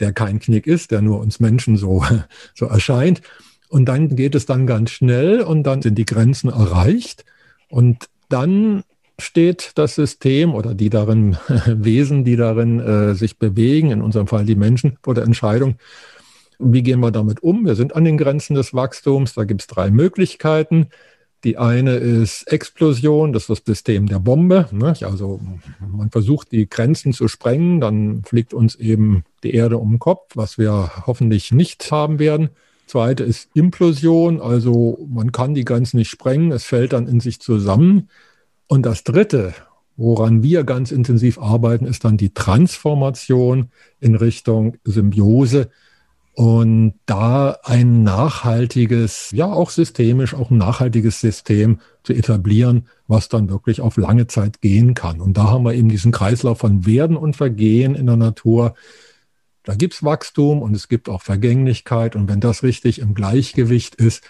der kein Knick ist, der nur uns Menschen so, (laughs) so erscheint. Und dann geht es dann ganz schnell und dann sind die Grenzen erreicht. Und dann steht das System oder die darin (laughs) Wesen, die darin äh, sich bewegen, in unserem Fall die Menschen, vor der Entscheidung, wie gehen wir damit um? Wir sind an den Grenzen des Wachstums. Da gibt es drei Möglichkeiten. Die eine ist Explosion, das ist das System der Bombe. Also man versucht die Grenzen zu sprengen, dann fliegt uns eben die Erde um den Kopf, was wir hoffentlich nicht haben werden. Zweite ist Implosion, also man kann die Grenzen nicht sprengen, es fällt dann in sich zusammen. Und das Dritte, woran wir ganz intensiv arbeiten, ist dann die Transformation in Richtung Symbiose und da ein nachhaltiges, ja auch systemisch, auch ein nachhaltiges System zu etablieren, was dann wirklich auf lange Zeit gehen kann. Und da haben wir eben diesen Kreislauf von Werden und Vergehen in der Natur. Da gibt's Wachstum und es gibt auch Vergänglichkeit. Und wenn das richtig im Gleichgewicht ist,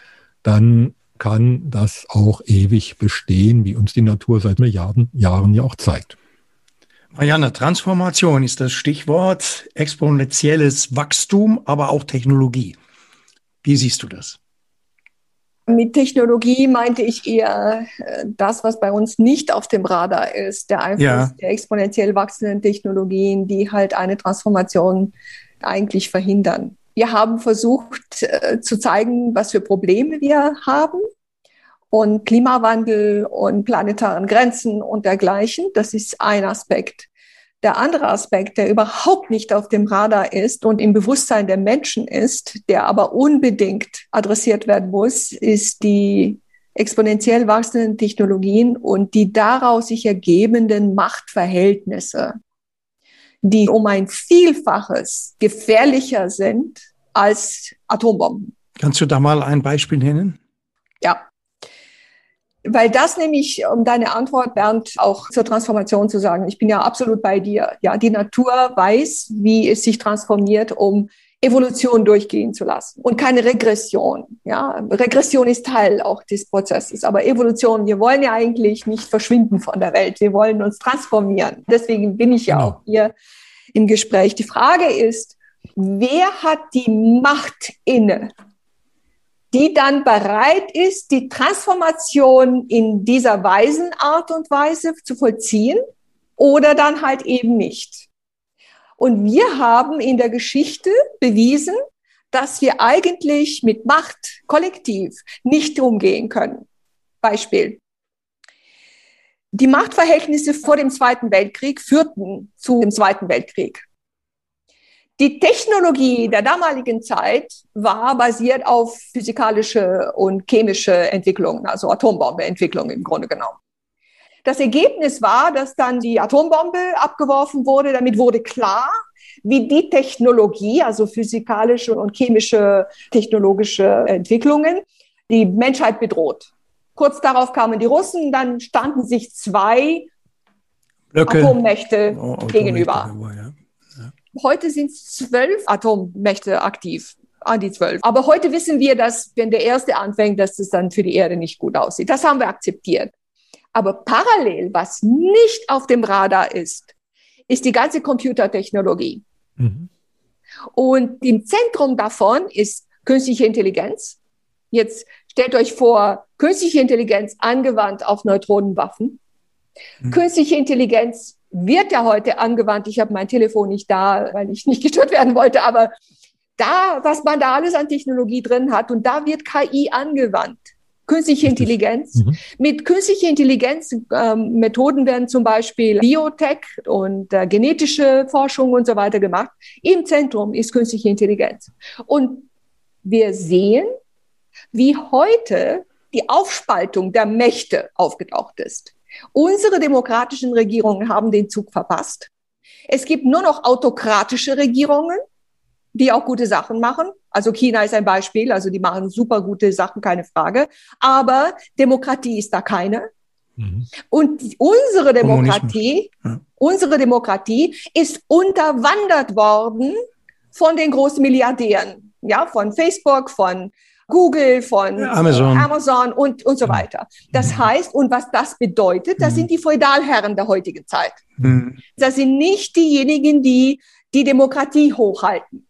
dann kann das auch ewig bestehen, wie uns die Natur seit Milliarden Jahren ja auch zeigt. Marianne, Transformation ist das Stichwort, exponentielles Wachstum, aber auch Technologie. Wie siehst du das? Mit Technologie meinte ich eher äh, das, was bei uns nicht auf dem Radar ist, der Einfluss ja. der exponentiell wachsenden Technologien, die halt eine Transformation eigentlich verhindern. Wir haben versucht äh, zu zeigen, was für Probleme wir haben und Klimawandel und planetaren Grenzen und dergleichen. Das ist ein Aspekt. Der andere Aspekt, der überhaupt nicht auf dem Radar ist und im Bewusstsein der Menschen ist, der aber unbedingt adressiert werden muss, ist die exponentiell wachsenden Technologien und die daraus sich ergebenden Machtverhältnisse, die um ein Vielfaches gefährlicher sind als Atombomben. Kannst du da mal ein Beispiel nennen? Ja, weil das nämlich, um deine Antwort, Bernd, auch zur Transformation zu sagen, ich bin ja absolut bei dir. Ja, die Natur weiß, wie es sich transformiert, um Evolution durchgehen zu lassen und keine Regression. Ja, Regression ist Teil auch des Prozesses, aber Evolution, wir wollen ja eigentlich nicht verschwinden von der Welt, wir wollen uns transformieren. Deswegen bin ich ja genau. auch hier im Gespräch. Die Frage ist, wer hat die Macht inne, die dann bereit ist, die Transformation in dieser weisen Art und Weise zu vollziehen oder dann halt eben nicht. Und wir haben in der Geschichte bewiesen, dass wir eigentlich mit Macht kollektiv nicht umgehen können. Beispiel. Die Machtverhältnisse vor dem Zweiten Weltkrieg führten zu dem Zweiten Weltkrieg. Die Technologie der damaligen Zeit war basiert auf physikalische und chemische Entwicklungen, also Atombombeentwicklung im Grunde genommen. Das Ergebnis war, dass dann die Atombombe abgeworfen wurde. Damit wurde klar, wie die Technologie, also physikalische und chemische technologische Entwicklungen, die Menschheit bedroht. Kurz darauf kamen die Russen, dann standen sich zwei Blöcke. Atommächte oh, gegenüber. Ja. Heute sind zwölf Atommächte aktiv an die zwölf. Aber heute wissen wir, dass wenn der erste anfängt, dass es dann für die Erde nicht gut aussieht. Das haben wir akzeptiert. Aber parallel, was nicht auf dem Radar ist, ist die ganze Computertechnologie. Mhm. Und im Zentrum davon ist künstliche Intelligenz. Jetzt stellt euch vor, künstliche Intelligenz angewandt auf Neutronenwaffen. Mhm. Künstliche Intelligenz wird ja heute angewandt. Ich habe mein Telefon nicht da, weil ich nicht (laughs) gestört werden wollte, aber da, was man da alles an Technologie drin hat und da wird KI angewandt. Künstliche Intelligenz. Mhm. Mit künstlicher Intelligenz ähm, Methoden werden zum Beispiel Biotech und äh, genetische Forschung und so weiter gemacht. Im Zentrum ist künstliche Intelligenz. Und wir sehen, wie heute die Aufspaltung der Mächte aufgetaucht ist. Unsere demokratischen Regierungen haben den Zug verpasst. Es gibt nur noch autokratische Regierungen, die auch gute Sachen machen. Also China ist ein Beispiel, also die machen super gute Sachen, keine Frage. Aber Demokratie ist da keine. Mhm. Und unsere Demokratie, ja. unsere Demokratie ist unterwandert worden von den großen Milliardären, ja, von Facebook, von Google, von Amazon, Amazon und, und so weiter. Das mhm. heißt, und was das bedeutet, das mhm. sind die Feudalherren der heutigen Zeit. Mhm. Das sind nicht diejenigen, die die Demokratie hochhalten.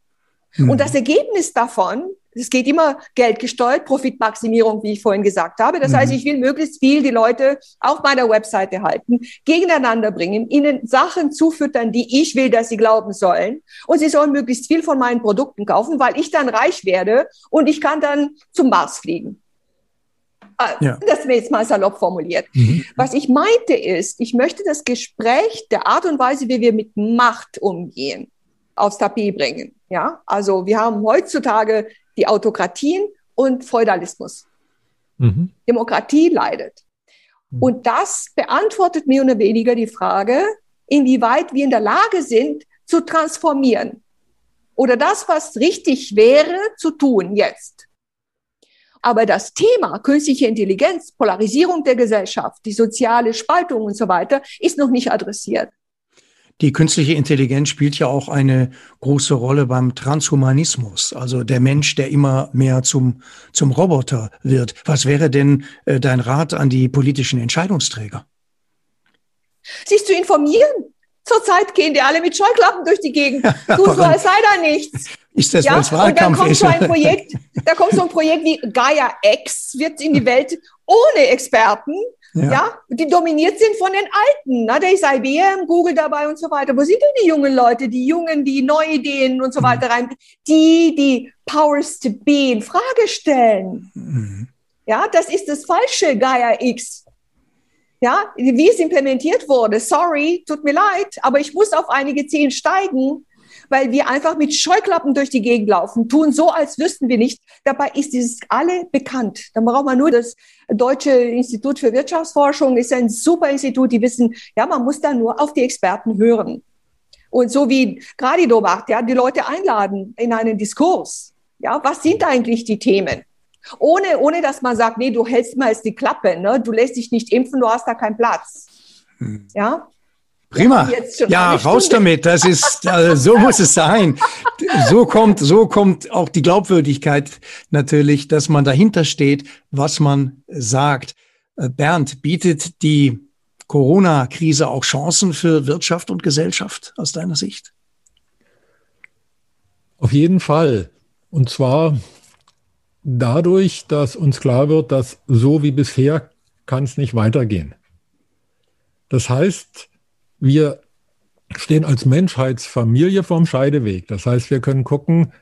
Und das Ergebnis davon es geht immer geldgesteuert, Profitmaximierung, wie ich vorhin gesagt habe. Das mhm. heißt, ich will möglichst viel die Leute auf meiner Webseite halten, gegeneinander bringen, ihnen Sachen zufüttern, die ich will, dass sie glauben sollen. Und sie sollen möglichst viel von meinen Produkten kaufen, weil ich dann reich werde und ich kann dann zum Mars fliegen. Ah, ja. Das wäre jetzt mal salopp formuliert. Mhm. Was ich meinte ist, ich möchte das Gespräch der Art und Weise, wie wir mit Macht umgehen, aufs Tapet bringen. Ja, also wir haben heutzutage die Autokratien und Feudalismus. Mhm. Demokratie leidet. Mhm. Und das beantwortet mehr oder weniger die Frage, inwieweit wir in der Lage sind, zu transformieren. Oder das, was richtig wäre, zu tun jetzt. Aber das Thema künstliche Intelligenz, Polarisierung der Gesellschaft, die soziale Spaltung und so weiter, ist noch nicht adressiert. Die künstliche Intelligenz spielt ja auch eine große Rolle beim Transhumanismus, also der Mensch, der immer mehr zum, zum Roboter wird. Was wäre denn äh, dein Rat an die politischen Entscheidungsträger? Sich zu informieren. Zurzeit gehen die alle mit Scheuklappen durch die Gegend. Du so, als sei da nichts. Ist das, ja? Wahlkampf und dann kommt ist? So ein Projekt, da kommt so ein Projekt wie Gaia X, wird in die Welt ohne Experten ja. ja. die dominiert sind von den Alten. Na, da ist IBM, Google dabei und so weiter. Wo sind denn die jungen Leute, die Jungen, die neue Ideen und so mhm. weiter rein, die die Powers to be in Frage stellen? Mhm. Ja, das ist das falsche Gaia X. Ja, wie es implementiert wurde. Sorry, tut mir leid, aber ich muss auf einige Zehen steigen, weil wir einfach mit Scheuklappen durch die Gegend laufen, tun so, als wüssten wir nicht. Dabei ist dieses alle bekannt. Dann braucht man nur das Deutsche Institut für Wirtschaftsforschung, ist ein super Institut, die wissen, ja, man muss da nur auf die Experten hören. Und so wie Gradido macht, ja, die Leute einladen in einen Diskurs. Ja, was sind eigentlich die Themen? Ohne, ohne dass man sagt, nee, du hältst mal jetzt die Klappe, ne? du lässt dich nicht impfen, du hast da keinen Platz. Hm. Ja, Prima. Ja, raus damit. Das ist, äh, so muss es sein. So kommt, so kommt auch die Glaubwürdigkeit natürlich, dass man dahinter steht, was man sagt. Äh, Bernd, bietet die Corona-Krise auch Chancen für Wirtschaft und Gesellschaft aus deiner Sicht? Auf jeden Fall. Und zwar dadurch, dass uns klar wird, dass so wie bisher kann es nicht weitergehen. Das heißt, wir stehen als Menschheitsfamilie vorm Scheideweg. Das heißt, wir können gucken,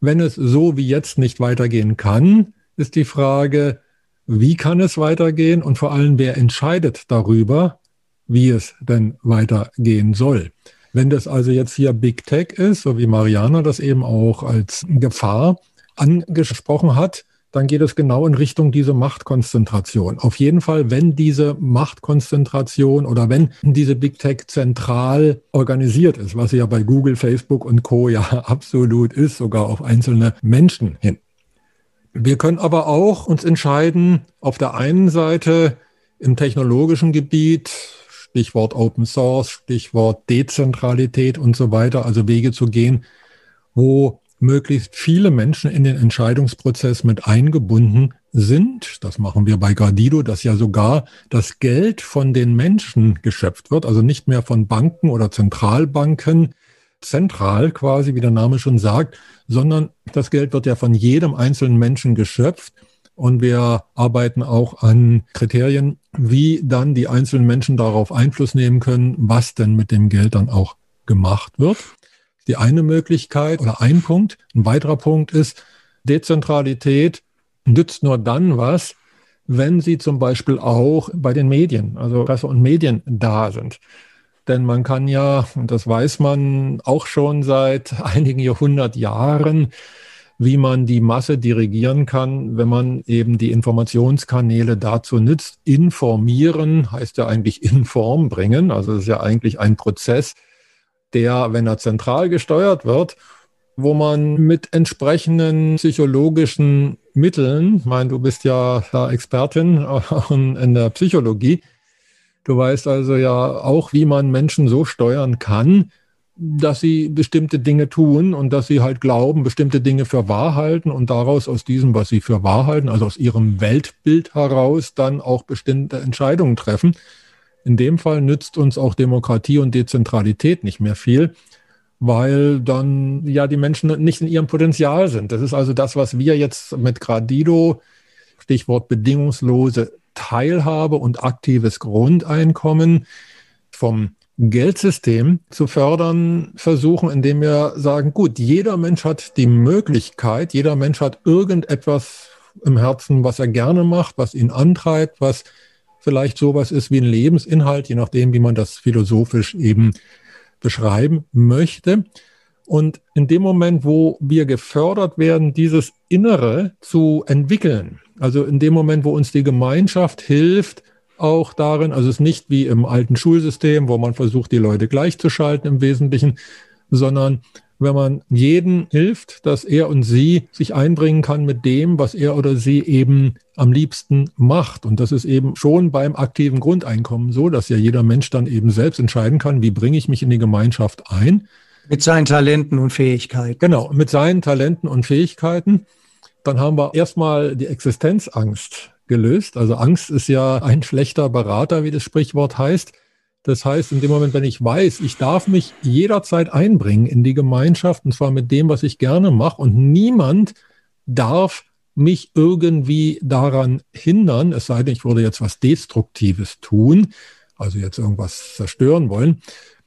wenn es so wie jetzt nicht weitergehen kann, ist die Frage, wie kann es weitergehen und vor allem, wer entscheidet darüber, wie es denn weitergehen soll. Wenn das also jetzt hier Big Tech ist, so wie Mariana das eben auch als Gefahr angesprochen hat, dann geht es genau in Richtung diese Machtkonzentration. Auf jeden Fall, wenn diese Machtkonzentration oder wenn diese Big Tech zentral organisiert ist, was sie ja bei Google, Facebook und Co ja (laughs) absolut ist, sogar auf einzelne Menschen hin. Wir können aber auch uns entscheiden, auf der einen Seite im technologischen Gebiet, Stichwort Open Source, Stichwort Dezentralität und so weiter, also Wege zu gehen, wo möglichst viele Menschen in den Entscheidungsprozess mit eingebunden sind. Das machen wir bei Gradido, dass ja sogar das Geld von den Menschen geschöpft wird, also nicht mehr von Banken oder Zentralbanken zentral quasi, wie der Name schon sagt, sondern das Geld wird ja von jedem einzelnen Menschen geschöpft. Und wir arbeiten auch an Kriterien, wie dann die einzelnen Menschen darauf Einfluss nehmen können, was denn mit dem Geld dann auch gemacht wird die eine Möglichkeit oder ein Punkt. Ein weiterer Punkt ist, Dezentralität nützt nur dann was, wenn sie zum Beispiel auch bei den Medien, also Presse und Medien da sind. Denn man kann ja, und das weiß man auch schon seit (laughs) einigen Jahrhundert Jahren, wie man die Masse dirigieren kann, wenn man eben die Informationskanäle dazu nützt. Informieren heißt ja eigentlich in Form bringen. Also es ist ja eigentlich ein Prozess, der, wenn er zentral gesteuert wird, wo man mit entsprechenden psychologischen Mitteln, ich meine, du bist ja da Expertin (laughs) in der Psychologie, du weißt also ja auch, wie man Menschen so steuern kann, dass sie bestimmte Dinge tun und dass sie halt glauben, bestimmte Dinge für wahr halten und daraus aus diesem, was sie für wahr halten, also aus ihrem Weltbild heraus, dann auch bestimmte Entscheidungen treffen. In dem Fall nützt uns auch Demokratie und Dezentralität nicht mehr viel, weil dann ja die Menschen nicht in ihrem Potenzial sind. Das ist also das, was wir jetzt mit Gradido, Stichwort bedingungslose Teilhabe und aktives Grundeinkommen vom Geldsystem zu fördern versuchen, indem wir sagen, gut, jeder Mensch hat die Möglichkeit, jeder Mensch hat irgendetwas im Herzen, was er gerne macht, was ihn antreibt, was vielleicht sowas ist wie ein Lebensinhalt, je nachdem, wie man das philosophisch eben beschreiben möchte. Und in dem Moment, wo wir gefördert werden, dieses Innere zu entwickeln, also in dem Moment, wo uns die Gemeinschaft hilft, auch darin, also es ist nicht wie im alten Schulsystem, wo man versucht, die Leute gleichzuschalten im Wesentlichen, sondern wenn man jeden hilft, dass er und sie sich einbringen kann mit dem, was er oder sie eben am liebsten macht. Und das ist eben schon beim aktiven Grundeinkommen so, dass ja jeder Mensch dann eben selbst entscheiden kann, wie bringe ich mich in die Gemeinschaft ein. Mit seinen Talenten und Fähigkeiten. Genau, mit seinen Talenten und Fähigkeiten. Dann haben wir erstmal die Existenzangst gelöst. Also Angst ist ja ein schlechter Berater, wie das Sprichwort heißt. Das heißt, in dem Moment, wenn ich weiß, ich darf mich jederzeit einbringen in die Gemeinschaft, und zwar mit dem, was ich gerne mache, und niemand darf mich irgendwie daran hindern, es sei denn, ich würde jetzt was Destruktives tun, also jetzt irgendwas zerstören wollen.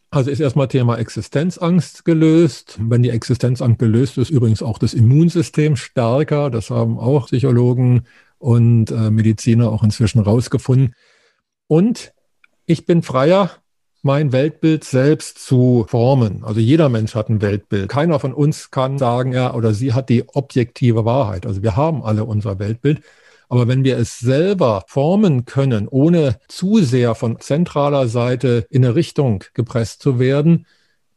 Also ist erstmal Thema Existenzangst gelöst. Wenn die Existenzangst gelöst ist, übrigens auch das Immunsystem stärker. Das haben auch Psychologen und äh, Mediziner auch inzwischen rausgefunden. Und ich bin freier, mein Weltbild selbst zu formen. Also jeder Mensch hat ein Weltbild. Keiner von uns kann sagen, er oder sie hat die objektive Wahrheit. Also wir haben alle unser Weltbild. Aber wenn wir es selber formen können, ohne zu sehr von zentraler Seite in eine Richtung gepresst zu werden,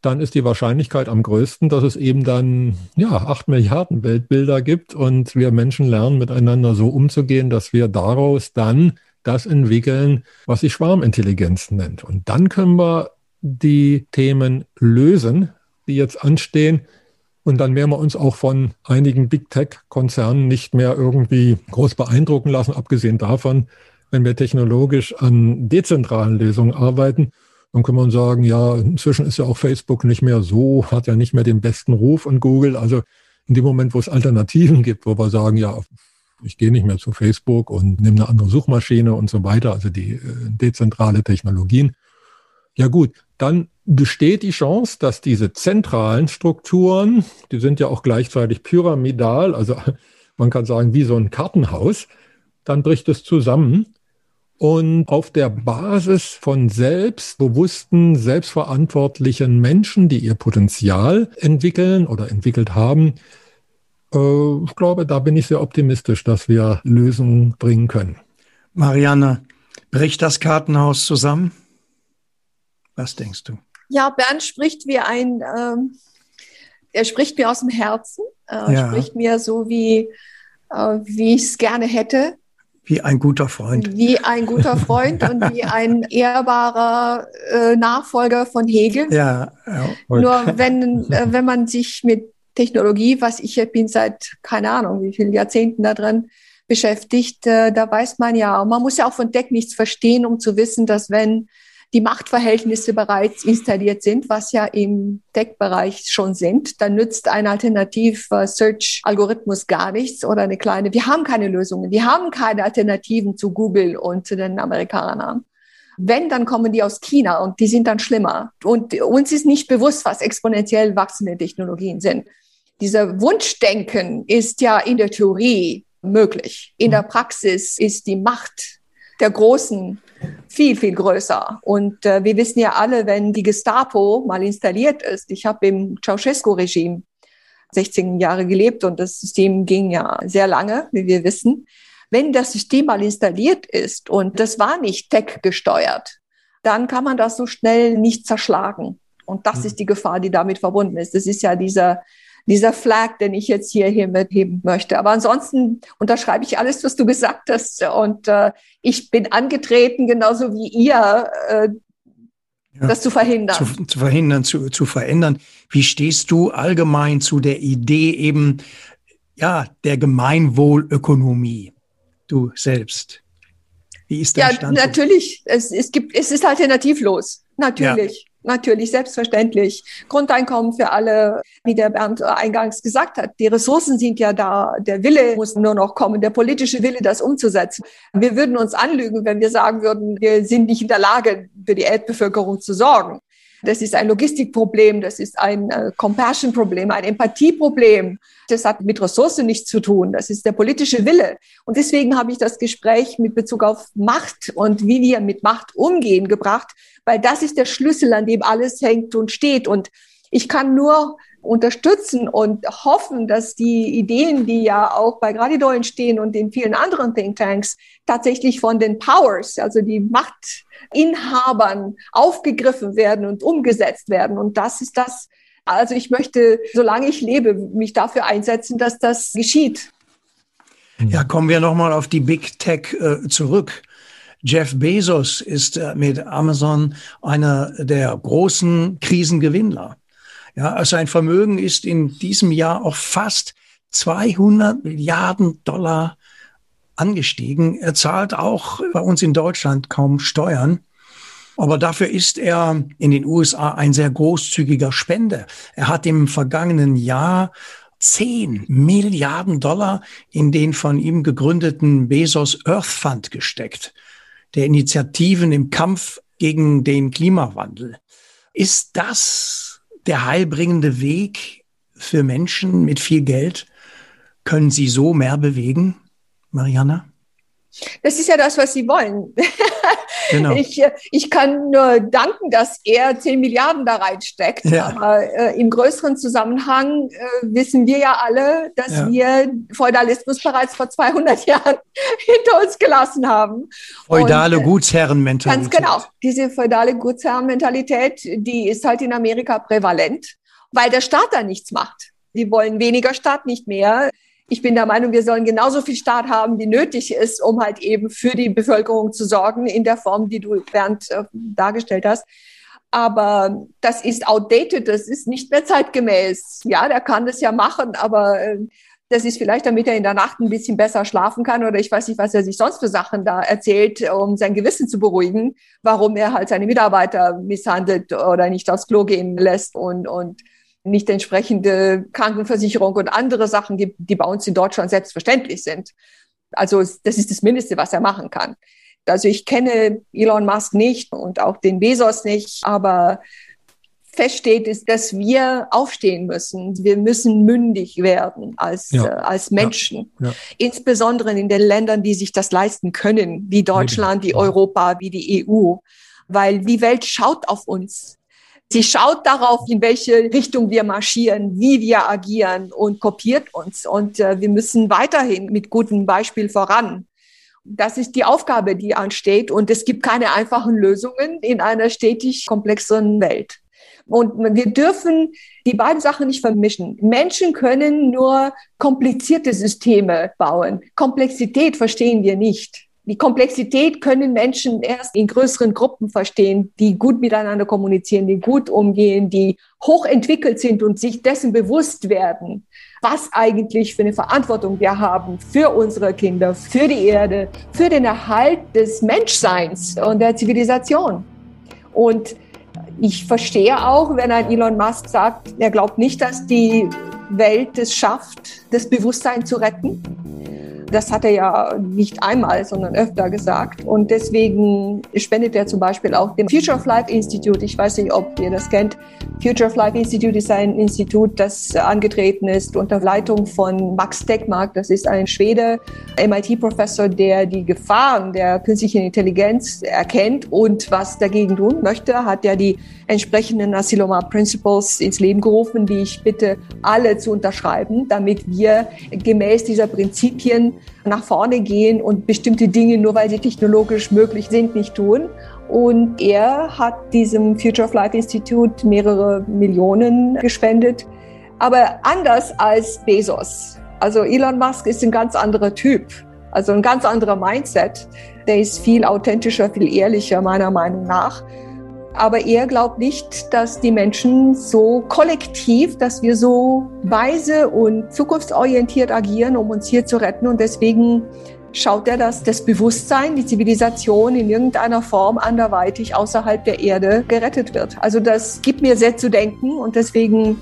dann ist die Wahrscheinlichkeit am größten, dass es eben dann ja acht Milliarden Weltbilder gibt und wir Menschen lernen miteinander so umzugehen, dass wir daraus dann das entwickeln, was sich Schwarmintelligenz nennt. Und dann können wir die Themen lösen, die jetzt anstehen. Und dann werden wir uns auch von einigen Big Tech-Konzernen nicht mehr irgendwie groß beeindrucken lassen, abgesehen davon, wenn wir technologisch an dezentralen Lösungen arbeiten, dann kann man sagen, ja, inzwischen ist ja auch Facebook nicht mehr so, hat ja nicht mehr den besten Ruf und Google. Also in dem Moment, wo es Alternativen gibt, wo wir sagen, ja, ich gehe nicht mehr zu Facebook und nehme eine andere Suchmaschine und so weiter, also die äh, dezentrale Technologien. Ja gut, dann besteht die Chance, dass diese zentralen Strukturen, die sind ja auch gleichzeitig pyramidal, also (laughs) man kann sagen wie so ein Kartenhaus, dann bricht es zusammen und auf der Basis von selbstbewussten, selbstverantwortlichen Menschen, die ihr Potenzial entwickeln oder entwickelt haben, äh, ich glaube, da bin ich sehr optimistisch, dass wir Lösungen bringen können. Marianne, bricht das Kartenhaus zusammen? Was denkst du? Ja, Bernd spricht wie ein, ähm, er spricht mir aus dem Herzen, äh, ja. spricht mir so wie, äh, wie ich es gerne hätte. Wie ein guter Freund. Wie ein guter Freund und wie ein ehrbarer äh, Nachfolger von Hegel. Ja. ja. Nur wenn, äh, wenn man sich mit Technologie, was ich bin seit, keine Ahnung, wie viele Jahrzehnten da drin beschäftigt, äh, da weiß man ja, man muss ja auch von Deck nichts verstehen, um zu wissen, dass wenn die Machtverhältnisse bereits installiert sind, was ja im Tech-Bereich schon sind, dann nützt ein Alternativ-Search-Algorithmus gar nichts oder eine kleine. Wir haben keine Lösungen. Wir haben keine Alternativen zu Google und zu den Amerikanern. Wenn, dann kommen die aus China und die sind dann schlimmer. Und uns ist nicht bewusst, was exponentiell wachsende Technologien sind. Dieser Wunschdenken ist ja in der Theorie möglich. In der Praxis ist die Macht der Großen viel, viel größer. Und äh, wir wissen ja alle, wenn die Gestapo mal installiert ist, ich habe im Ceausescu-Regime 16 Jahre gelebt und das System ging ja sehr lange, wie wir wissen. Wenn das System mal installiert ist und das war nicht tech gesteuert, dann kann man das so schnell nicht zerschlagen. Und das mhm. ist die Gefahr, die damit verbunden ist. Das ist ja dieser dieser Flag, den ich jetzt hier, hier mitheben möchte. Aber ansonsten unterschreibe ich alles, was du gesagt hast. Und äh, ich bin angetreten, genauso wie ihr, äh, ja, das zu verhindern. Zu, zu, verhindern, zu, zu verändern. Wie stehst du allgemein zu der Idee eben, ja, der Gemeinwohlökonomie? Du selbst. Wie ist der ja, Stand? Ja, natürlich. Es, es gibt, es ist alternativlos. Natürlich. Ja. Natürlich, selbstverständlich. Grundeinkommen für alle, wie der Bernd eingangs gesagt hat. Die Ressourcen sind ja da. Der Wille muss nur noch kommen, der politische Wille, das umzusetzen. Wir würden uns anlügen, wenn wir sagen würden, wir sind nicht in der Lage, für die Erdbevölkerung zu sorgen. Das ist ein Logistikproblem, das ist ein äh, Compassion-Problem, ein Empathieproblem. Das hat mit Ressourcen nichts zu tun. Das ist der politische Wille. Und deswegen habe ich das Gespräch mit Bezug auf Macht und wie wir mit Macht umgehen gebracht, weil das ist der Schlüssel, an dem alles hängt und steht. Und ich kann nur unterstützen und hoffen, dass die Ideen, die ja auch bei Gradido entstehen und in vielen anderen Thinktanks, tatsächlich von den Powers, also die Machtinhabern, aufgegriffen werden und umgesetzt werden. Und das ist das, also ich möchte, solange ich lebe, mich dafür einsetzen, dass das geschieht. Ja, kommen wir nochmal auf die Big Tech äh, zurück. Jeff Bezos ist äh, mit Amazon einer der großen Krisengewinnler. Ja, sein Vermögen ist in diesem Jahr auf fast 200 Milliarden Dollar angestiegen. Er zahlt auch bei uns in Deutschland kaum Steuern. Aber dafür ist er in den USA ein sehr großzügiger Spender. Er hat im vergangenen Jahr 10 Milliarden Dollar in den von ihm gegründeten Bezos Earth Fund gesteckt, der Initiativen im Kampf gegen den Klimawandel. Ist das der heilbringende Weg für Menschen mit viel Geld? Können sie so mehr bewegen, Mariana? Das ist ja das, was sie wollen. (laughs) Genau. Ich, ich kann nur danken, dass er 10 Milliarden da reinsteckt. Ja. Aber äh, im größeren Zusammenhang äh, wissen wir ja alle, dass ja. wir Feudalismus bereits vor 200 Jahren (laughs) hinter uns gelassen haben. Feudale äh, Gutsherrenmentalität. Ganz genau. Diese feudale Gutsherrenmentalität, die ist halt in Amerika prävalent, weil der Staat da nichts macht. Die wollen weniger Staat, nicht mehr ich bin der Meinung, wir sollen genauso viel Staat haben, wie nötig ist, um halt eben für die Bevölkerung zu sorgen, in der Form, die du, Bernd, äh, dargestellt hast. Aber das ist outdated, das ist nicht mehr zeitgemäß. Ja, der kann das ja machen, aber äh, das ist vielleicht, damit er in der Nacht ein bisschen besser schlafen kann oder ich weiß nicht, was er sich sonst für Sachen da erzählt, um sein Gewissen zu beruhigen, warum er halt seine Mitarbeiter misshandelt oder nicht aufs Klo gehen lässt und, und nicht entsprechende Krankenversicherung und andere Sachen gibt, die bei uns in Deutschland selbstverständlich sind. Also das ist das Mindeste, was er machen kann. Also ich kenne Elon Musk nicht und auch den Bezos nicht, aber feststeht, ist, dass wir aufstehen müssen. Wir müssen mündig werden als, ja. äh, als Menschen. Ja. Ja. Insbesondere in den Ländern, die sich das leisten können, wie Deutschland, wie Europa, wie die EU. Weil die Welt schaut auf uns. Sie schaut darauf, in welche Richtung wir marschieren, wie wir agieren und kopiert uns. Und äh, wir müssen weiterhin mit gutem Beispiel voran. Das ist die Aufgabe, die ansteht. Und es gibt keine einfachen Lösungen in einer stetig komplexeren Welt. Und wir dürfen die beiden Sachen nicht vermischen. Menschen können nur komplizierte Systeme bauen. Komplexität verstehen wir nicht. Die Komplexität können Menschen erst in größeren Gruppen verstehen, die gut miteinander kommunizieren, die gut umgehen, die hochentwickelt sind und sich dessen bewusst werden, was eigentlich für eine Verantwortung wir haben für unsere Kinder, für die Erde, für den Erhalt des Menschseins und der Zivilisation. Und ich verstehe auch, wenn ein Elon Musk sagt, er glaubt nicht, dass die Welt es schafft, das Bewusstsein zu retten. Das hat er ja nicht einmal, sondern öfter gesagt. Und deswegen spendet er zum Beispiel auch dem Future of Life Institute. Ich weiß nicht, ob ihr das kennt. Future of Life Institute ist ein Institut, das angetreten ist unter Leitung von Max Tegmark. Das ist ein Schwede, MIT-Professor, der die Gefahren der künstlichen Intelligenz erkennt und was dagegen tun möchte, hat ja die entsprechenden Asiloma Principles ins Leben gerufen, die ich bitte alle zu unterschreiben, damit wir gemäß dieser Prinzipien nach vorne gehen und bestimmte Dinge, nur weil sie technologisch möglich sind, nicht tun. Und er hat diesem Future of Life Institute mehrere Millionen gespendet, aber anders als Bezos. Also Elon Musk ist ein ganz anderer Typ, also ein ganz anderer Mindset. Der ist viel authentischer, viel ehrlicher meiner Meinung nach. Aber er glaubt nicht, dass die Menschen so kollektiv, dass wir so weise und zukunftsorientiert agieren, um uns hier zu retten. Und deswegen schaut er, dass das Bewusstsein, die Zivilisation in irgendeiner Form anderweitig außerhalb der Erde gerettet wird. Also das gibt mir sehr zu denken und deswegen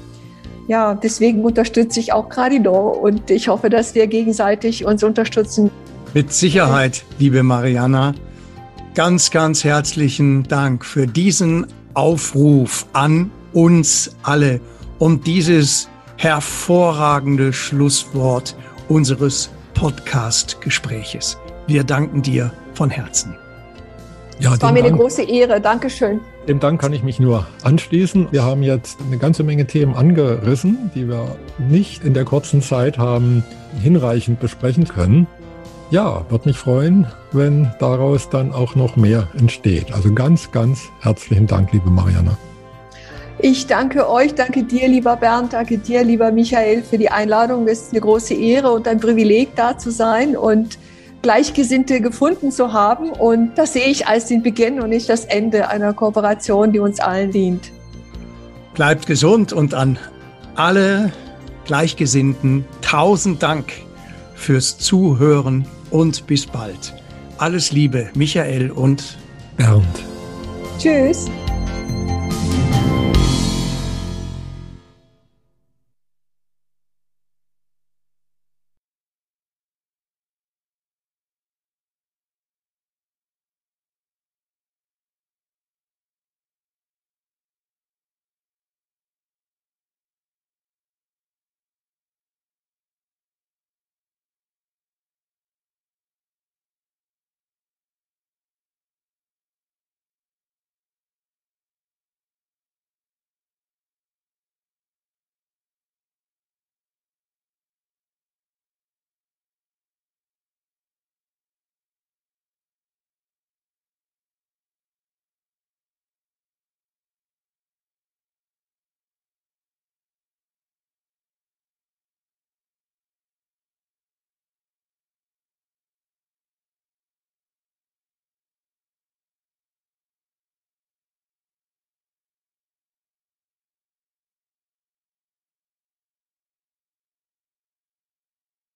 ja, deswegen unterstütze ich auch Gradido und ich hoffe, dass wir gegenseitig uns unterstützen. Mit Sicherheit, liebe Mariana ganz, ganz herzlichen Dank für diesen Aufruf an uns alle und dieses hervorragende Schlusswort unseres Podcast-Gespräches. Wir danken dir von Herzen. Ja, das war mir Dank, eine große Ehre. Dankeschön. Dem Dank kann ich mich nur anschließen. Wir haben jetzt eine ganze Menge Themen angerissen, die wir nicht in der kurzen Zeit haben hinreichend besprechen können ja, würde mich freuen, wenn daraus dann auch noch mehr entsteht. Also ganz, ganz herzlichen Dank, liebe Marianne. Ich danke euch, danke dir, lieber Bernd, danke dir, lieber Michael, für die Einladung. Es ist eine große Ehre und ein Privileg, da zu sein und Gleichgesinnte gefunden zu haben. Und das sehe ich als den Beginn und nicht das Ende einer Kooperation, die uns allen dient. Bleibt gesund und an alle Gleichgesinnten tausend Dank fürs Zuhören und bis bald. Alles Liebe, Michael und Bernd. Tschüss.